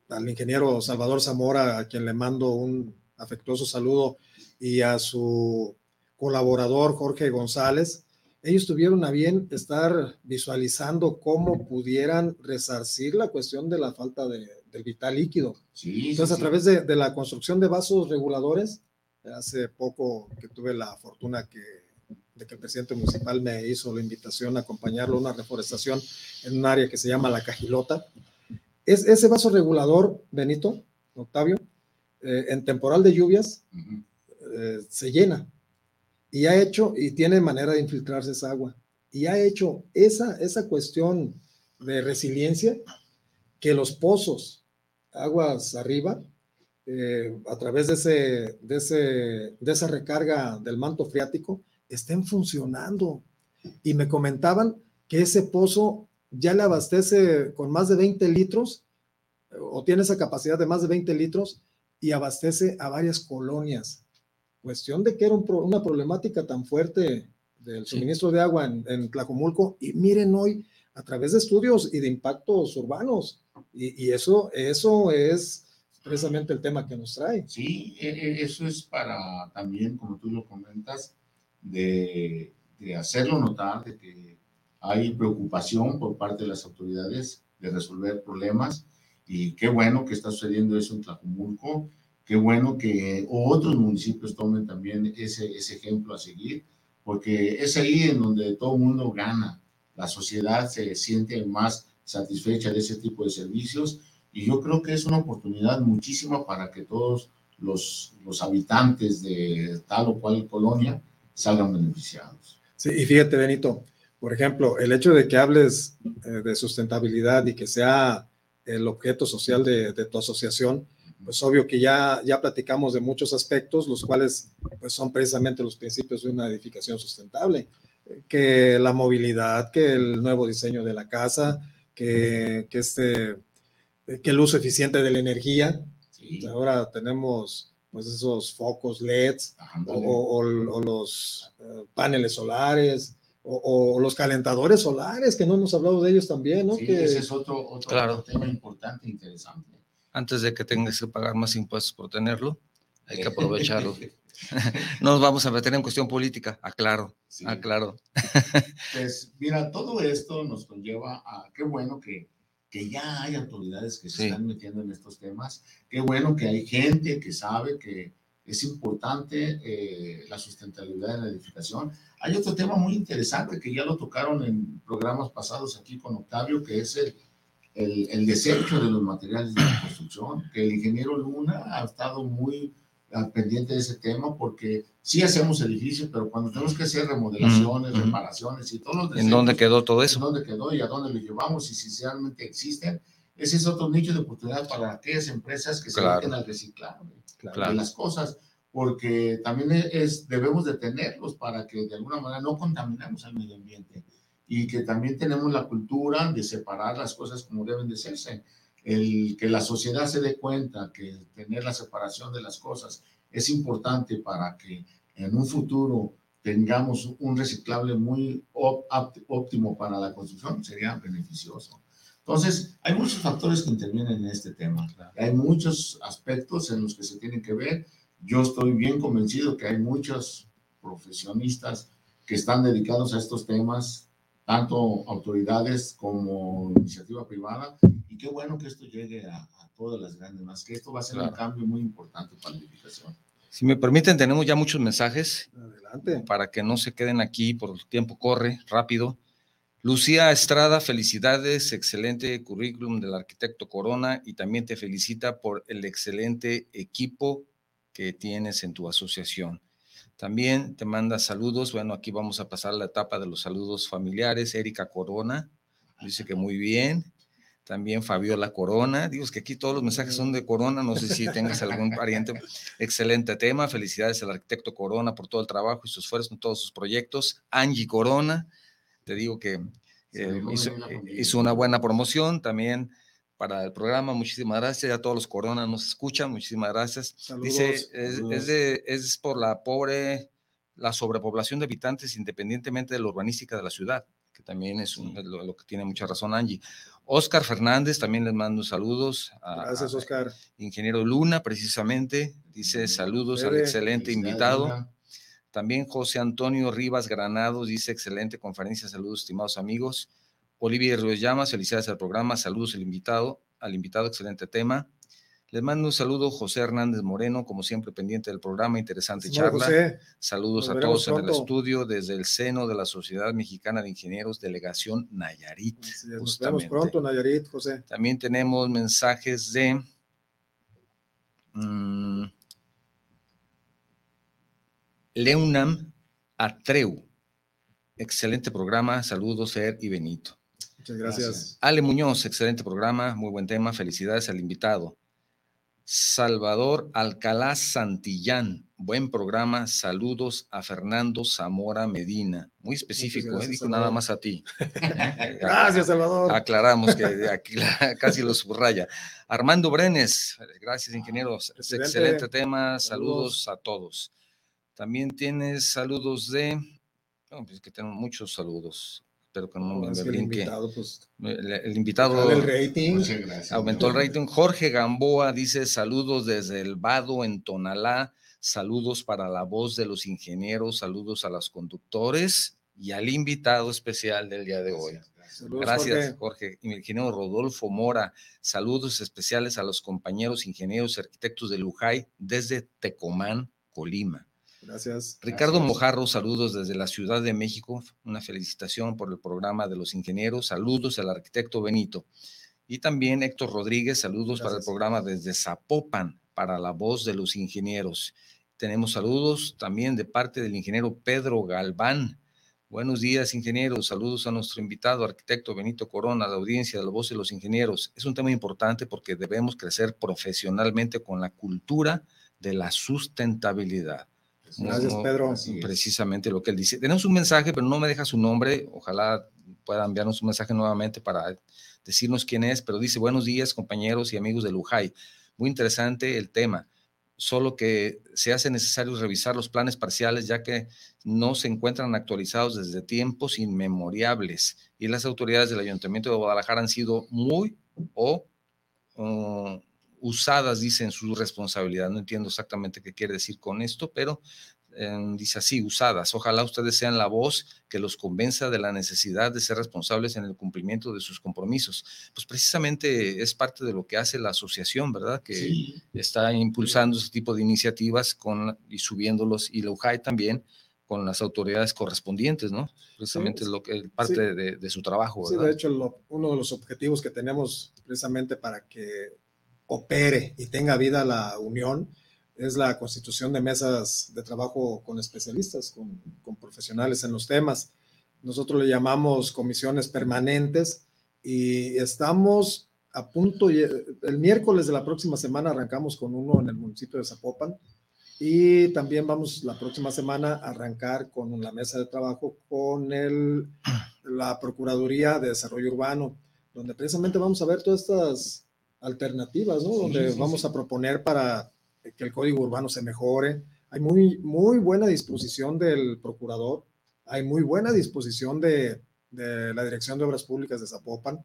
al ingeniero Salvador Zamora, a quien le mando un afectuoso saludo, y a su colaborador Jorge González, ellos tuvieron a bien estar visualizando cómo pudieran resarcir la cuestión de la falta de, del vital líquido. Sí, Entonces, sí, a través de, de, la construcción de vasos reguladores, hace poco que tuve la fortuna que, de que el presidente municipal me hizo la invitación a acompañarlo a una reforestación en un área que se llama La Cajilota. Es, ese vaso regulador, Benito, Octavio, eh, en temporal de lluvias, uh -huh. eh, se llena y ha hecho, y tiene manera de infiltrarse esa agua, y ha hecho esa, esa cuestión de resiliencia que los pozos, aguas arriba, eh, a través de, ese, de, ese, de esa recarga del manto freático, estén funcionando. Y me comentaban que ese pozo ya le abastece con más de 20 litros, o tiene esa capacidad de más de 20 litros, y abastece a varias colonias cuestión de que era un pro, una problemática tan fuerte del suministro sí. de agua en, en, Tlacomulco y miren hoy a través de estudios y de impactos urbanos y, y, eso, eso es precisamente el tema que nos trae. Sí, e, e, eso es para también, como tú lo comentas, de, de hacerlo notar de que hay preocupación por parte de las autoridades de resolver problemas y qué bueno que está sucediendo eso en Tlacomulco qué bueno que otros municipios tomen también ese, ese ejemplo a seguir, porque es ahí en donde todo el mundo gana. La sociedad se siente más satisfecha de ese tipo de servicios y yo creo que es una oportunidad muchísima para que todos los, los habitantes de tal o cual colonia salgan beneficiados. Sí, y fíjate, Benito, por ejemplo, el hecho de que hables eh, de sustentabilidad y que sea el objeto social de, de tu asociación, pues obvio que ya, ya platicamos de muchos aspectos, los cuales pues son precisamente los principios de una edificación sustentable, que la movilidad, que el nuevo diseño de la casa, que, que, este, que el uso eficiente de la energía. Sí. Ahora tenemos pues esos focos LEDs o, o, o, los uh, paneles solares. O, o, los calentadores solares, que no hemos hablado de ellos también, ¿no? Sí, que, ese es otro, otro claro. tema importante, interesante antes de que tengas que pagar más impuestos por tenerlo, hay que aprovecharlo. Nos vamos a meter en cuestión política, aclaro, sí. aclaro. pues mira, todo esto nos conlleva a, qué bueno que, que ya hay autoridades que se sí. están metiendo en estos temas, qué bueno que hay gente que sabe que es importante eh, la sustentabilidad en la edificación. Hay otro tema muy interesante que ya lo tocaron en programas pasados aquí con Octavio, que es el, el, el, desecho de los materiales de la construcción, que el ingeniero Luna ha estado muy al pendiente de ese tema porque sí hacemos edificios, pero cuando tenemos que hacer remodelaciones, mm -hmm. reparaciones y todos los desechos, ¿En dónde quedó todo eso? ¿En dónde quedó y a dónde lo llevamos y si realmente existen? ese es otro nicho de oportunidad para aquellas empresas que se dediquen al reciclar de las cosas, porque también es, debemos de tenerlos para que de alguna manera no contaminemos al medio ambiente y que también tenemos la cultura de separar las cosas como deben de serse. El que la sociedad se dé cuenta que tener la separación de las cosas es importante para que en un futuro tengamos un reciclable muy óptimo para la construcción, sería beneficioso. Entonces, hay muchos factores que intervienen en este tema. Hay muchos aspectos en los que se tienen que ver. Yo estoy bien convencido que hay muchos profesionistas que están dedicados a estos temas, tanto autoridades como iniciativa privada, y qué bueno que esto llegue a, todas las grandes más, que esto va a ser un cambio muy importante para la edificación. Si me permiten, tenemos ya muchos mensajes. Adelante. Para que no se queden aquí, por el tiempo corre rápido. Lucía Estrada, felicidades, excelente currículum del arquitecto Corona y también te felicita por el excelente equipo que tienes en tu asociación. También te manda saludos. Bueno, aquí vamos a pasar la etapa de los saludos familiares. Erika Corona dice que muy bien. También Fabiola Corona. Digo, que aquí todos los mensajes son de Corona. No sé si tengas algún pariente. Excelente tema. Felicidades al arquitecto Corona por todo el trabajo y su esfuerzo en todos sus proyectos. Angie Corona te digo que eh, hizo, una buena promoción también para el programa. Muchísimas gracias. Ya todos los Corona nos escuchan. Muchísimas gracias. Dice, es, es, por la pobre, la sobrepoblación de habitantes independientemente de la urbanística de la ciudad, que también es lo, que tiene mucha razón Angie. Oscar Fernández, también les mando saludos. gracias, Oscar. Ingeniero Luna, precisamente. Dice saludos al excelente invitado. También José Antonio Rivas Granados dice, excelente conferencia, saludos estimados amigos. Olivia Ruiz Llamas, felicidades al programa, saludos al invitado, al invitado, excelente tema. Les mando un saludo José Hernández Moreno, como siempre pendiente del programa, interesante charla. Saludos a todos en el estudio desde el seno de la Sociedad Mexicana de Ingenieros, Delegación Nayarit. Nos vemos pronto, Nayarit, José. También tenemos mensajes de... Mm, Leunam Atreu. Excelente programa. Saludos, Ser y Benito. Muchas gracias. Ale Muñoz, excelente programa. Muy buen tema. Felicidades al invitado. Salvador Alcalá Santillán, buen programa. Saludos a Fernando Zamora Medina. Muy específico, ¿eh? dijo nada más a ti. gracias, Salvador. Aclaramos que aquí casi lo subraya. Armando Brenes, gracias, ingenieros. Excelente tema. Saludos a todos. También tienes saludos de. Pues que tengo muchos saludos. Espero que no, me, brinque. El invitado, pues, el, invitado el rating. aumentó el rating. Jorge Gamboa dice: Saludos desde el Vado en Tonalá. Saludos para la voz de los ingenieros. Saludos a los conductores y al invitado especial del día de hoy. Gracias, Jorge. Y ingeniero Rodolfo Mora. Saludos especiales a los compañeros ingenieros y arquitectos de Lujay desde Tecomán, Colima. Gracias. Ricardo Mojarro, saludos desde la Ciudad de México. Una felicitación por el programa de los ingenieros. Saludos al arquitecto Benito. Y también Héctor Rodríguez, saludos para el programa desde Zapopan, para la voz de los ingenieros. Tenemos saludos también de parte del ingeniero Pedro Galván. Buenos días, ingenieros. Saludos a nuestro invitado, arquitecto Benito Corona, la audiencia de la voz de los ingenieros. Es un tema importante porque debemos crecer profesionalmente con la cultura de la sustentabilidad. Gracias, Pedro. Precisamente lo que él dice. Tenemos un mensaje, pero no me deja su nombre. Ojalá pueda enviarnos un mensaje nuevamente para decirnos quién es, pero dice, buenos días, compañeros y amigos de Lujay. Muy interesante el tema, solo que se hace necesario revisar los planes parciales ya que no se encuentran actualizados desde tiempos inmemoriales y las autoridades del Ayuntamiento de Guadalajara han sido muy o usadas, dice, en su responsabilidad. No entiendo exactamente qué quiere decir con esto, pero em, dice así, usadas. Ojalá ustedes sean la voz que los convenza de la necesidad de ser responsables en el cumplimiento de sus compromisos. Pues precisamente es parte de lo que hace la asociación, ¿verdad? Que está impulsando ese tipo de iniciativas con, y subiéndolos, y la UJAI también, con las autoridades correspondientes, ¿no? Precisamente es lo que parte de, su trabajo. ¿verdad? Sí, de hecho, uno de los objetivos que tenemos precisamente para que opere y tenga vida la unión es la constitución de mesas de trabajo con especialistas, con, con, profesionales en los temas. Nosotros le llamamos comisiones permanentes y estamos a punto, el miércoles de la próxima semana arrancamos con uno en el municipio de Zapopan y también vamos la próxima semana a arrancar con la mesa de trabajo con el, la Procuraduría de Desarrollo Urbano, donde precisamente vamos a ver todas estas alternativas, ¿no? donde vamos a proponer para que el código urbano se mejore. Hay muy, muy buena disposición del procurador, hay muy buena disposición de, de la Dirección de Obras Públicas de Zapopan.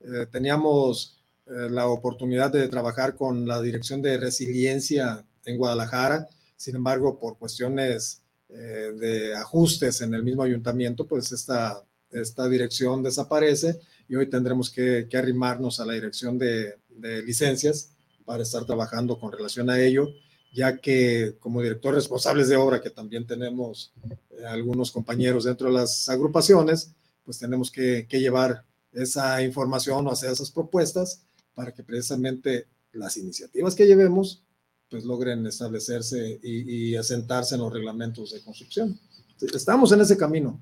Eh, teníamos eh, la oportunidad de trabajar con la Dirección de Resiliencia en Guadalajara, sin embargo, por cuestiones eh, de ajustes en el mismo ayuntamiento, pues esta, esta dirección desaparece y hoy tendremos que, que arrimarnos a la dirección de, de licencias para estar trabajando con relación a ello, ya que como director responsables de obra, que también tenemos eh, algunos compañeros dentro de las agrupaciones, pues tenemos que, que, llevar esa información o hacer esas propuestas para que precisamente las iniciativas que llevemos pues logren establecerse y, y asentarse en los reglamentos de construcción. Estamos en ese camino.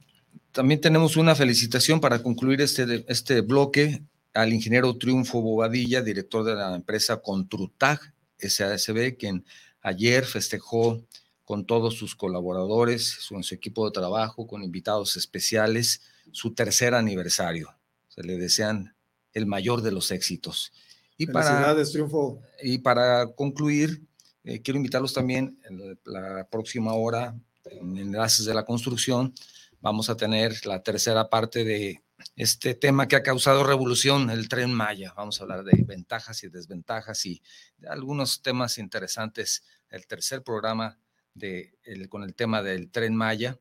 También tenemos una felicitación para concluir este, este bloque al ingeniero Triunfo Bobadilla, director de la empresa Contrutag SASB, quien ayer festejó con todos sus colaboradores, con su equipo de trabajo, con invitados especiales, su tercer aniversario. Se le desean el mayor de los éxitos. Y para, Triunfo. Y para concluir, eh, quiero invitarlos también en la próxima hora, en Enlaces de la Construcción, vamos a tener la tercera parte de este tema que ha causado revolución, el tren Maya. Vamos a hablar de ventajas y desventajas y algunos temas interesantes. El tercer programa de con el tema del tren Maya,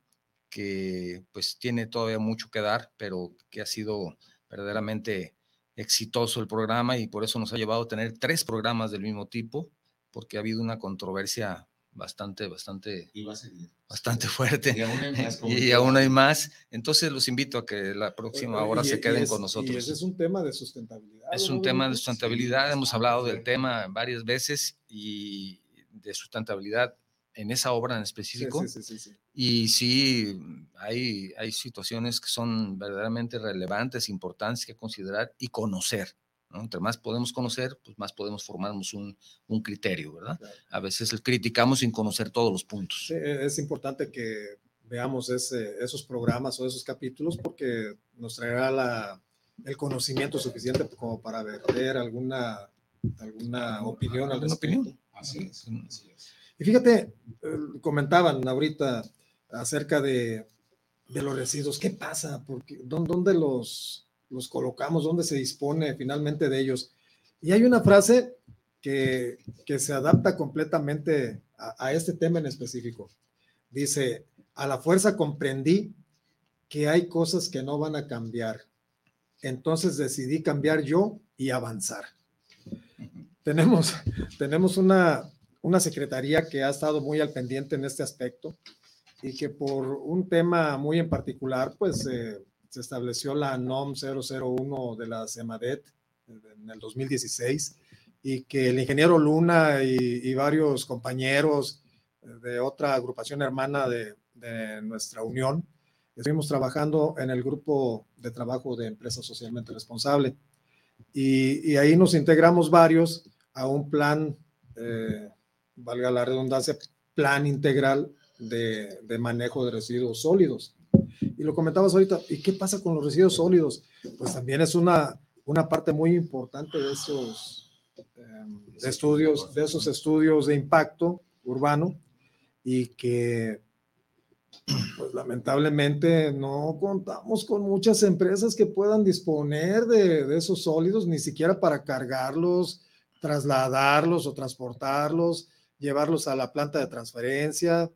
que pues tiene todavía mucho que dar, pero que ha sido verdaderamente exitoso el programa y por eso nos ha llevado a tener tres programas del mismo tipo, porque ha habido una controversia bastante, bastante, bastante fuerte. Y aún, hay más, Entonces los invito a que la próxima hora se queden con nosotros. Y ese es un tema de sustentabilidad. Es un tema de sustentabilidad. Hemos hablado del tema varias veces y de sustentabilidad en esa obra en específico. Sí, sí, sí, y sí, hay, hay situaciones que son verdaderamente relevantes, importantes que considerar y conocer. Entre más podemos conocer, pues más podemos formarnos un, un criterio, ¿verdad? A veces criticamos sin conocer todos los puntos. E, es importante que veamos ese, esos programas o esos capítulos porque nos traerá la, el conocimiento suficiente como para ver alguna, alguna opinión al opinión? Así es, Y fíjate, eh, comentaban ahorita acerca de, de los residuos. ¿Qué pasa? Porque, ¿Dónde los los colocamos, dónde se dispone finalmente de ellos. Y hay una frase que, que se adapta completamente a, a este tema en específico. Dice, a la fuerza comprendí que hay cosas que no van a cambiar. Entonces decidí cambiar yo y avanzar. Tenemos, tenemos una, una secretaría que ha estado muy al pendiente en este aspecto y que por un tema muy en particular, pues eh, se estableció la NOM 001 de la CEMADET en el 2016 y que el ingeniero Luna y, varios compañeros de otra agrupación hermana de, nuestra unión estuvimos trabajando en el grupo de trabajo de empresa socialmente responsable. Y, ahí nos integramos varios a un plan, eh, valga la redundancia, plan integral de manejo de residuos sólidos y lo comentabas ahorita, ¿y qué pasa con los residuos sólidos? Pues también es una, una parte muy importante de esos em, estudios, de esos estudios de impacto urbano y que pues lamentablemente no contamos con muchas empresas que puedan disponer de, de, esos sólidos, ni siquiera para cargarlos, trasladarlos o transportarlos, llevarlos a la planta de transferencia,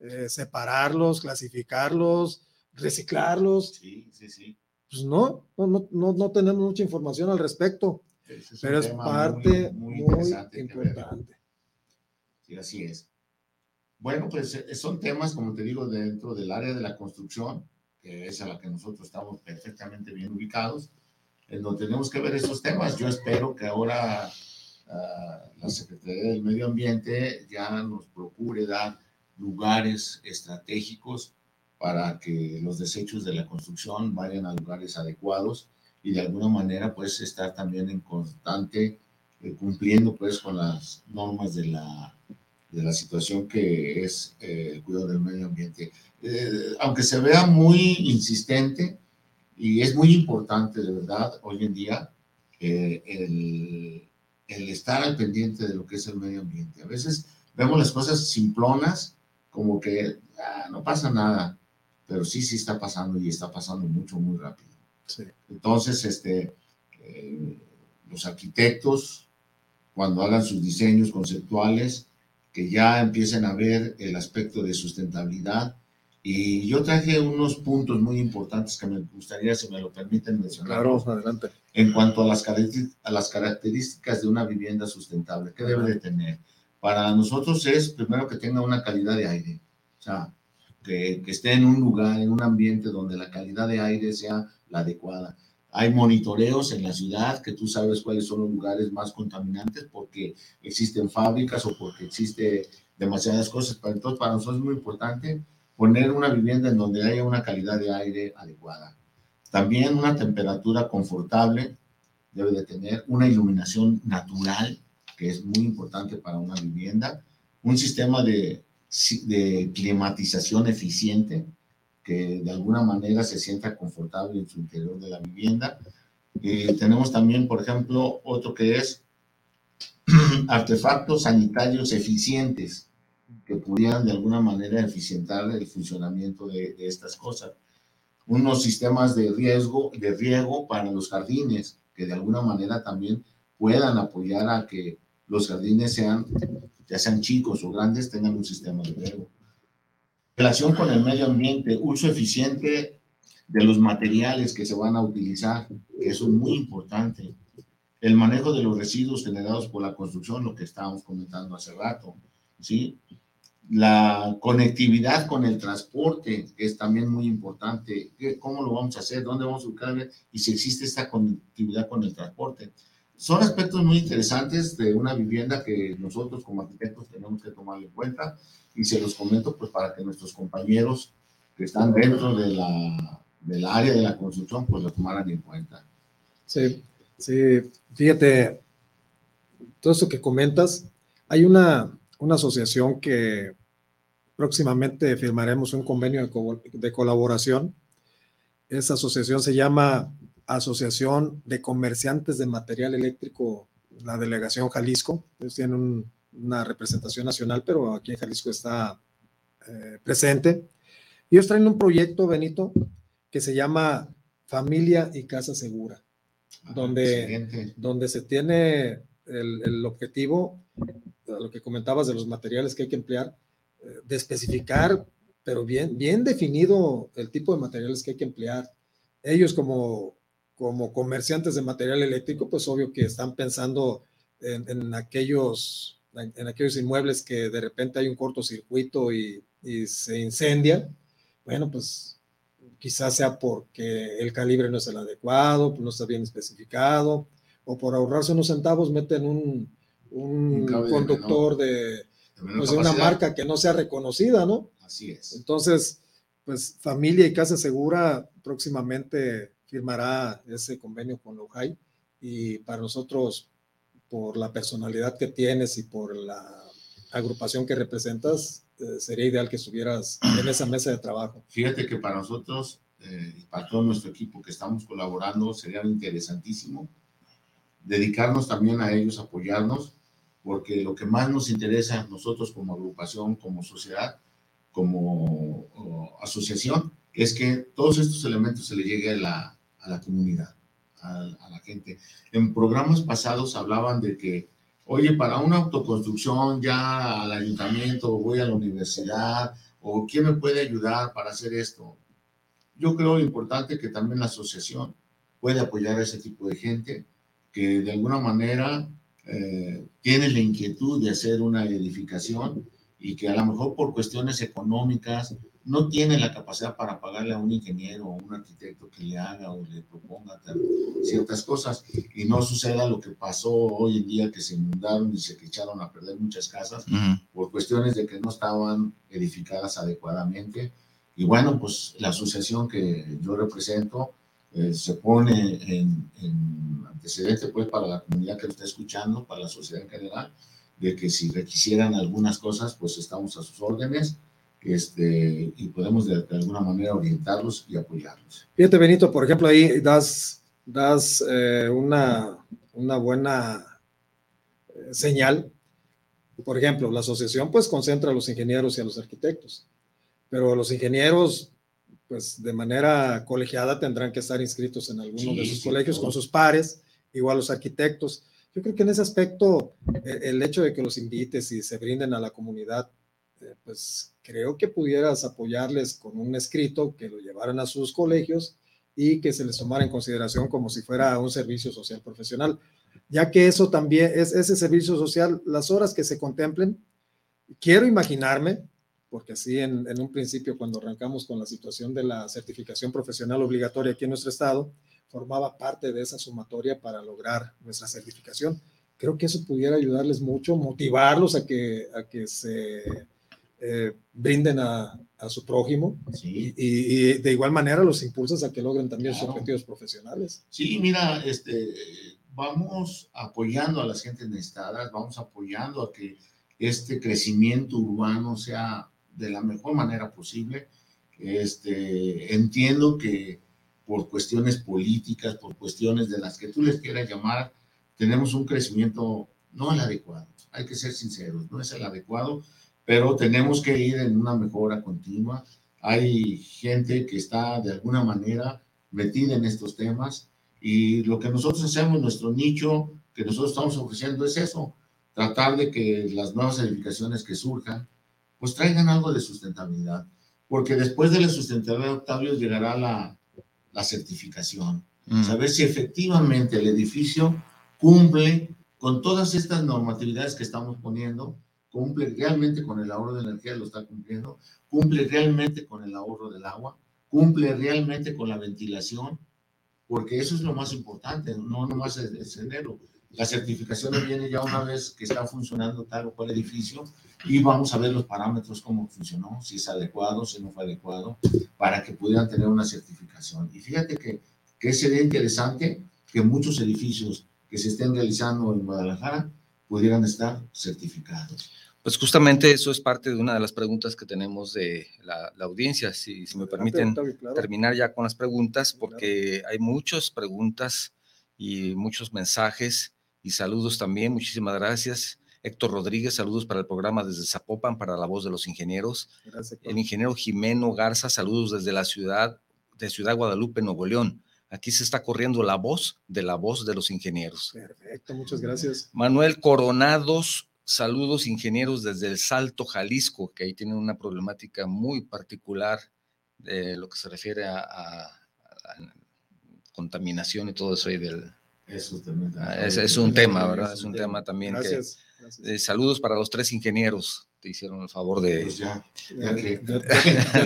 eh, separarlos, clasificarlos, reciclarlos. Sí, sí, sí. Pues no, no, no, no tenemos mucha información al respecto, pero es parte muy, importante. Sí, así es. Bueno, pues eh, son temas, como te digo, dentro del área de la construcción, que es a la que nosotros estamos perfectamente bien ubicados, en donde tenemos que ver esos temas. Yo espero que ahora uh, la Secretaría del Medio Ambiente ya nos procure dar lugares estratégicos para que los desechos de la construcción vayan a lugares adecuados y de alguna manera pues estar también en constante eh, cumpliendo pues con las normas de la, de la situación que es eh, el cuidado del medio ambiente. Eh, aunque se vea muy insistente y es muy importante de verdad hoy en día el, el estar al pendiente de lo que es el medio ambiente. A veces vemos las cosas simplonas como que ah, no pasa nada, pero sí, sí está pasando y está pasando mucho, muy rápido. Entonces, este, eh, los arquitectos, cuando hagan sus diseños conceptuales, que ya empiecen a ver el aspecto de sustentabilidad. Y yo traje unos puntos muy importantes que me gustaría, si me lo permiten mencionar. Claro, adelante. En cuanto a las, a las características de una vivienda sustentable, ¿qué debe de tener? Para nosotros es primero que tenga una calidad de aire, o sea, que, esté en un lugar, en un ambiente donde la calidad de aire sea la adecuada. Hay monitoreos en la ciudad que tú sabes cuáles son los lugares más contaminantes porque existen fábricas o porque existe demasiadas cosas. Entonces, para nosotros es muy importante poner una vivienda en donde haya una calidad de aire adecuada. También una temperatura confortable debe de tener, una iluminación natural, que es muy importante para una vivienda, un sistema de, de climatización eficiente, que de alguna manera se sienta confortable en su interior de la vivienda. Y tenemos también, por ejemplo, otro que es artefactos sanitarios eficientes que pudieran de alguna manera eficientar el funcionamiento de, estas cosas. Unos sistemas de riesgo, de riego para los jardines, que de alguna manera también puedan apoyar a que los jardines sean, ya sean chicos o grandes, tengan un sistema de riego relación con el medio ambiente, uso eficiente de los materiales que se van a utilizar, eso es muy importante. El manejo de los residuos generados por la construcción, lo que estábamos comentando hace rato, ¿sí? La conectividad con el transporte, es también muy importante. ¿Cómo lo vamos a hacer? ¿Dónde vamos a buscar? Y si existe esta conectividad con el transporte. Son aspectos muy interesantes de una vivienda que nosotros como arquitectos tenemos que tomar en cuenta y se los comento pues para que nuestros compañeros que están dentro de la, del área de la construcción pues lo tomaran en cuenta. Sí, sí, fíjate, todo esto que comentas, hay una, una asociación que próximamente firmaremos un convenio de, de colaboración. Esa asociación se llama Asociación de Comerciantes de Material Eléctrico, la delegación Jalisco. Ellos tienen un, una representación nacional, pero aquí en Jalisco está eh, presente. Y ellos traen un proyecto, Benito, que se llama Familia y Casa Segura, ah, donde, donde se tiene el, el, objetivo, lo que comentabas de los materiales que hay que emplear, eh, de especificar, pero bien, bien definido el tipo de materiales que hay que emplear. Ellos como, como comerciantes de material eléctrico, pues obvio que están pensando en, en aquellos en aquellos inmuebles que de repente hay un cortocircuito y, y se incendia, bueno, pues quizás sea porque el calibre no es el adecuado, pues no está bien especificado, o por ahorrarse unos centavos meten un, un, conductor de, pues, de una marca que no sea reconocida, ¿no? Así es. Entonces, pues Familia y Casa Segura próximamente firmará ese convenio con Lojai y para nosotros por la personalidad que tienes y por la agrupación que representas, eh, sería ideal que estuvieras en esa mesa de trabajo. Fíjate que para nosotros eh, para todo nuestro equipo que estamos colaborando sería interesantísimo dedicarnos también a ellos, apoyarnos, porque lo que más nos interesa a nosotros como agrupación, como sociedad, como asociación, es que todos estos elementos se le llegue a la, a la comunidad a, la gente. En programas pasados hablaban de que, oye, para una autoconstrucción ya al ayuntamiento, voy a la universidad, o quién me puede ayudar para hacer esto. Yo creo importante que también la asociación puede apoyar a ese tipo de gente que de alguna manera eh, tiene la inquietud de hacer una edificación y que a lo mejor por cuestiones económicas no tiene la capacidad para pagarle a un ingeniero o un arquitecto que le haga o le proponga ciertas cosas y no suceda lo que pasó hoy en día que se inundaron y se echaron a perder muchas casas por cuestiones de que no estaban edificadas adecuadamente. Y bueno, pues la asociación que yo represento eh, se pone en, antecedente pues para la comunidad que lo está escuchando, para la sociedad en general, de que si requisieran algunas cosas, pues estamos a sus órdenes este, y podemos de, alguna manera orientarlos y apoyarlos. Fíjate, Benito, por ejemplo, ahí das, das eh, una, una buena eh, señal. Por ejemplo, la asociación pues concentra a los ingenieros y a los arquitectos, pero los ingenieros pues de manera colegiada tendrán que estar inscritos en alguno de sus colegios con sus pares, igual los arquitectos. Yo creo que en ese aspecto eh, el hecho de que los invites y se brinden a la comunidad, eh, pues creo que pudieras apoyarles con un escrito que lo llevaran a sus colegios y que se les tomara en consideración como si fuera un servicio social profesional, ya que eso también es ese servicio social, las horas que se contemplen, quiero imaginarme, porque así en, un principio cuando arrancamos con la situación de la certificación profesional obligatoria aquí en nuestro estado, formaba parte de esa sumatoria para lograr nuestra certificación. Creo que eso pudiera ayudarles mucho, motivarlos a que, a que se eh, brinden a, a, su prójimo y, y, de igual manera los impulsas a que logren también sus objetivos profesionales. Sí, mira, este, vamos apoyando a las gentes necesitadas, vamos apoyando a que este crecimiento urbano sea de la mejor manera posible. Este, entiendo que por cuestiones políticas, por cuestiones de las que tú les quieras llamar, tenemos un crecimiento no el adecuado. Hay que ser sinceros, no es el adecuado, pero tenemos que ir en una mejora continua. Hay gente que está de alguna manera metida en estos temas y lo que nosotros hacemos, nuestro nicho que nosotros estamos ofreciendo es eso, tratar de que las nuevas edificaciones que surjan pues traigan algo de sustentabilidad, porque después de la sustentabilidad, Octavio, llegará la, la certificación, mm. saber si efectivamente el edificio cumple con todas estas normatividades que estamos poniendo, cumple realmente con el ahorro de energía, lo está cumpliendo, cumple realmente con el ahorro del agua, cumple realmente con la ventilación, porque eso es lo más importante, no nomás es, enero. La certificación viene ya una vez que está funcionando tal o cual edificio y vamos a ver los parámetros, cómo funcionó, si es adecuado, si no fue adecuado, para que pudieran tener una certificación. Y fíjate que, que sería interesante que muchos edificios que se estén realizando en Guadalajara pudieran estar certificados. Pues justamente eso es parte de una de las preguntas que tenemos de la, audiencia. Si, si, me permiten terminar ya con las preguntas, porque hay muchas preguntas y muchos mensajes y saludos también. Muchísimas gracias. Héctor Rodríguez, saludos para el programa desde Zapopan, para la voz de los ingenieros. el ingeniero Jimeno Garza, saludos desde la ciudad de Ciudad Guadalupe, Nuevo León. Aquí se está corriendo la voz de la voz de los ingenieros. Perfecto, muchas gracias. Manuel Coronados, saludos ingenieros desde el Salto, Jalisco, que ahí tienen una problemática muy particular de lo que se refiere a, contaminación y todo eso ahí del... Eso también. Ah, es, un tema, ¿verdad? Es un tema también que eh, saludos para los tres ingenieros. Te hicieron el favor de. Pues ya,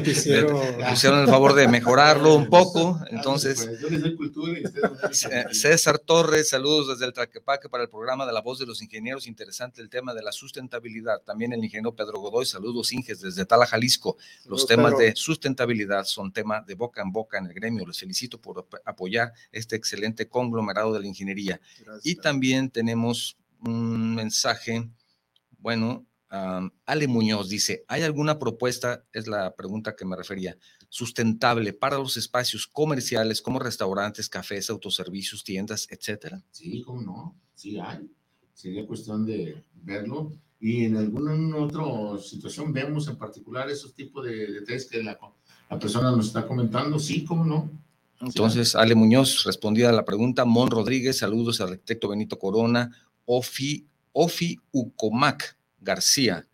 hicieron... el favor de mejorarlo un poco. Entonces, César Torres, saludos desde el Traquepaque para el programa de La Voz de los Ingenieros. Interesante el tema de la sustentabilidad. También el ingeniero Pedro Godoy, saludos Inges desde Tala, Jalisco. Los temas de sustentabilidad son tema de boca en boca en el gremio. Les felicito por apoyar este excelente conglomerado de la ingeniería. y también tenemos un mensaje, bueno, Ale Muñoz dice, ¿hay alguna propuesta, es la pregunta que me refería, sustentable para los espacios comerciales como restaurantes, cafés, autoservicios, tiendas, etcétera? Sí, cómo no, sí hay. Sería cuestión de verlo. Y en alguna otra situación vemos en particular esos tipos de detalles que la, la persona nos está comentando, sí, cómo no. Entonces, Ale Muñoz respondía a la pregunta. Mon Rodríguez, saludos al arquitecto Benito Corona. Ofi, Ofi Ucomac García,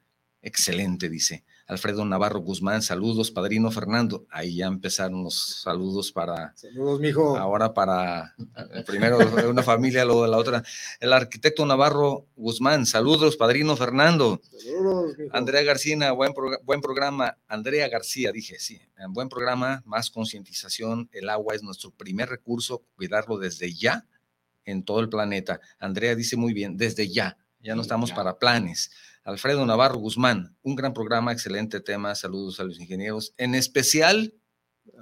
excelente, dice. Alfredo Navarro Guzmán, saludos, padrino Fernando. Ahí ya empezaron los saludos para. Saludos, mijo. Ahora para eh, primero una familia, luego de la otra. El arquitecto Navarro Guzmán, saludos, padrino Fernando. Saludos, mijo. Andrea García, buen, buen programa. Andrea García, dije, sí, buen programa, más concientización. El agua es nuestro primer recurso, cuidarlo desde ya en todo el planeta. Andrea dice muy bien, desde ya, ya no estamos para planes. Alfredo Navarro Guzmán, un gran programa, excelente tema, saludos a los ingenieros, en especial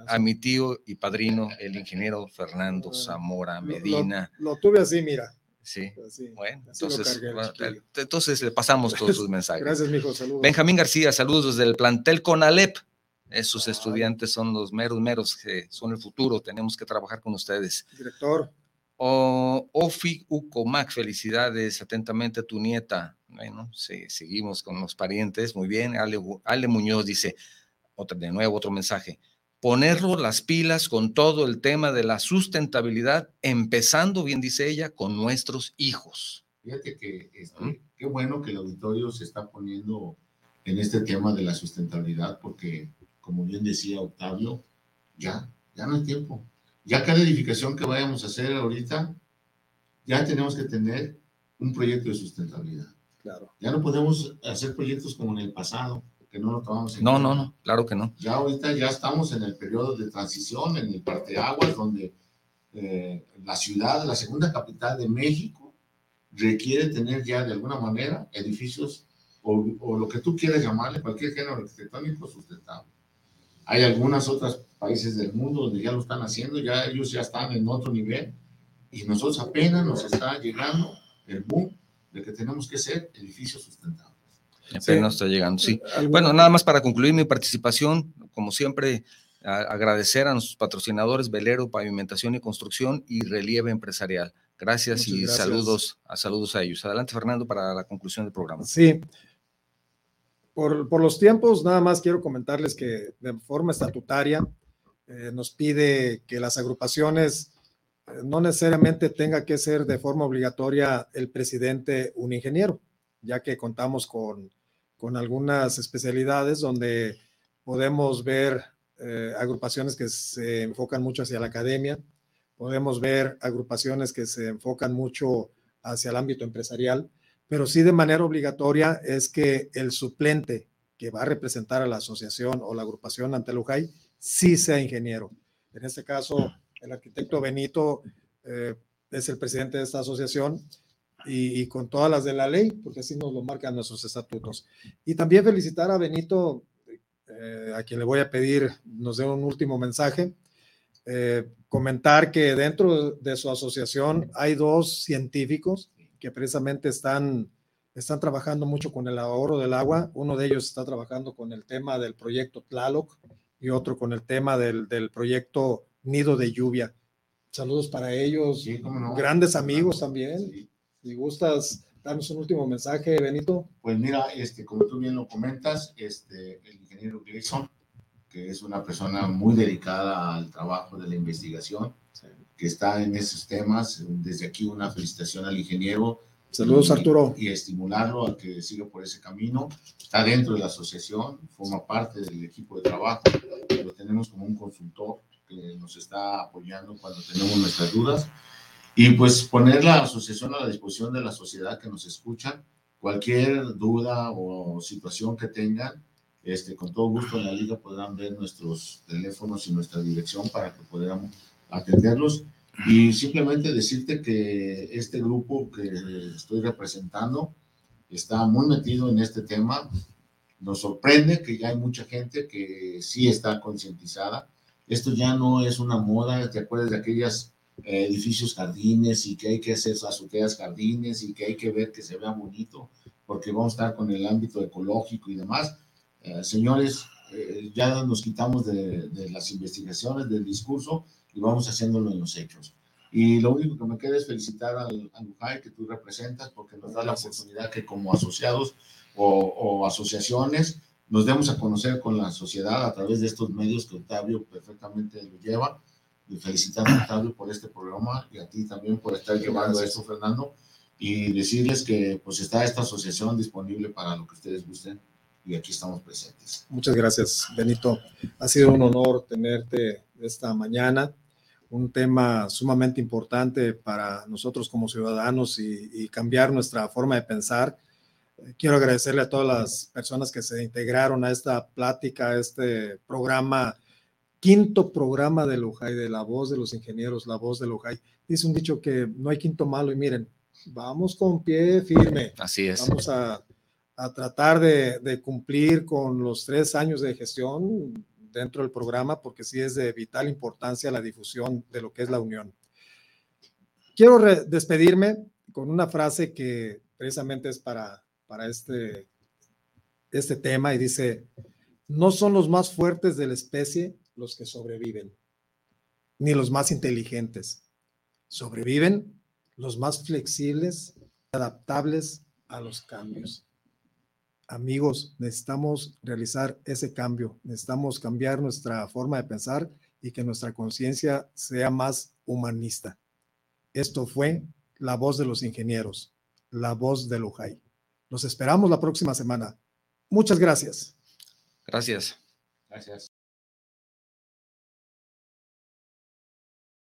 a mi tío y padrino, el ingeniero Fernando Ah, Zamora Lo- Medina. Lo, lo tuve así, mira. Sí, así. bueno, Así lo entonces, cargué, entonces le pasamos todos sus mensajes. Gracias, mijo. Saludos. Benjamín García, saludos desde el plantel Conalep. Esos Ay. estudiantes son los meros, meros que son el futuro. Tenemos que trabajar con ustedes. Director. O, Ofi Ucomac, felicidades, atentamente tu nieta. Bueno, sí, seguimos con los parientes, muy bien. Ale, Ale Muñoz dice, otra, de nuevo otro mensaje, ponerlo las pilas con todo el tema de la sustentabilidad, empezando, bien dice ella, con nuestros hijos. Fíjate que este, ¿Mm? qué bueno que el auditorio se está poniendo en este tema de la sustentabilidad, porque como bien decía Octavio, ya, ya no hay tiempo. Ya cada edificación que vayamos a hacer ahorita, ya tenemos que tener un proyecto de sustentabilidad. Claro. Ya no podemos hacer proyectos como en el pasado, que no lo tomamos en No, cuenta. no, no, claro que no. Ya ahorita ya estamos en el periodo de transición, en el parteaguas, donde eh, la ciudad, la segunda capital de México, requiere tener ya de alguna manera edificios o, o lo que tú quieras llamarle, cualquier género arquitectónico sustentable. Hay algunos otros países del mundo donde ya lo están haciendo, ya ellos ya están en otro nivel y nosotros apenas nos está llegando el boom de que tenemos que ser edificios sustentables. Apenas está llegando, sí. ¿Algún- Bueno, nada más para concluir mi participación, como siempre, a- agradecer a nuestros patrocinadores Velero, Pavimentación y Construcción y Relieve Empresarial. Gracias Muchas y gracias. saludos a saludos a ellos. Adelante, Fernando, para la conclusión del programa. Sí. Por, por los tiempos, nada más quiero comentarles que de forma estatutaria eh, nos pide que las agrupaciones no necesariamente tenga que ser de forma obligatoria el presidente un ingeniero, ya que contamos con, con algunas especialidades donde podemos ver eh, agrupaciones que se enfocan mucho hacia la academia, podemos ver agrupaciones que se enfocan mucho hacia el ámbito empresarial, pero sí de manera obligatoria es que el suplente que va a representar a la asociación o la agrupación ante el UJAI sí sea ingeniero. En este caso, el arquitecto Benito eh, es el presidente de esta asociación y, con todas las de la ley, porque así nos lo marcan nuestros estatutos. Y también felicitar a Benito, eh, a quien le voy a pedir nos dé un último mensaje. Eh, comentar que dentro de su asociación hay dos científicos que precisamente están, están trabajando mucho con el ahorro del agua. Uno de ellos está trabajando con el tema del proyecto Tlaloc y otro con el tema del, del proyecto Nido de Lluvia. Saludos para ellos, Sí, no. grandes amigos también. Sí. Si gustas darnos un último mensaje, Benito. Pues mira, este, como tú bien lo comentas, este, el ingeniero Gleason, que es una persona muy dedicada al trabajo de la investigación, que está en esos temas. Desde aquí una felicitación al ingeniero. Saludos, y- Arturo. Y estimularlo a que siga por ese camino. Está dentro de la asociación, forma parte del equipo de trabajo. Lo tenemos como un consultor que nos está apoyando cuando tenemos nuestras dudas. Y pues poner la asociación a la disposición de la sociedad que nos escucha. Cualquier duda o situación que tengan, este, con todo gusto en la liga podrán ver nuestros teléfonos y nuestra dirección para que podamos atenderlos. Y simplemente decirte que este grupo que estoy representando está muy metido en este tema. Nos sorprende que ya hay mucha gente que sí está concientizada. Esto ya no es una moda, ¿te acuerdas de aquellas eh, edificios jardines y que hay que hacer azoteas jardines y que hay que ver que se vea bonito porque vamos a estar con el ámbito ecológico y demás? Eh, señores, eh, ya nos quitamos de, de las investigaciones, del discurso y vamos haciéndolo en los hechos. Y lo único que me queda es felicitar al, al UJAI que tú representas porque nos da la oportunidad que como asociados o, o asociaciones nos demos a conocer con la sociedad a través de estos medios que Octavio perfectamente lo lleva. Y felicitar a Octavio por este programa y a ti también por estar llevando Gracias. esto, Fernando. Y decirles que pues está esta asociación disponible para lo que ustedes gusten y aquí estamos presentes. Muchas gracias, Benito. Ha sido un honor tenerte esta mañana. Un tema sumamente importante para nosotros como ciudadanos y, y cambiar nuestra forma de pensar. Quiero agradecerle a todas las personas que se integraron a esta plática, a este programa, quinto programa de Lujay, de la voz de los ingenieros, la voz de Lujay. Dice un dicho que no hay quinto malo y miren, vamos con pie firme. Así es. Vamos a, a tratar de, de cumplir con los tres años de gestión dentro del programa porque sí es de vital importancia la difusión de lo que es la unión. Quiero despedirme con una frase que precisamente es para, para este, este tema y dice, no son los más fuertes de la especie los que sobreviven, ni los más inteligentes. Sobreviven los más flexibles, adaptables a los cambios. Amigos, necesitamos realizar ese cambio, necesitamos cambiar nuestra forma de pensar y que nuestra conciencia sea más humanista. Esto fue la voz de los ingenieros, la voz de Lujay. Nos esperamos la próxima semana. Muchas gracias. Gracias. Gracias.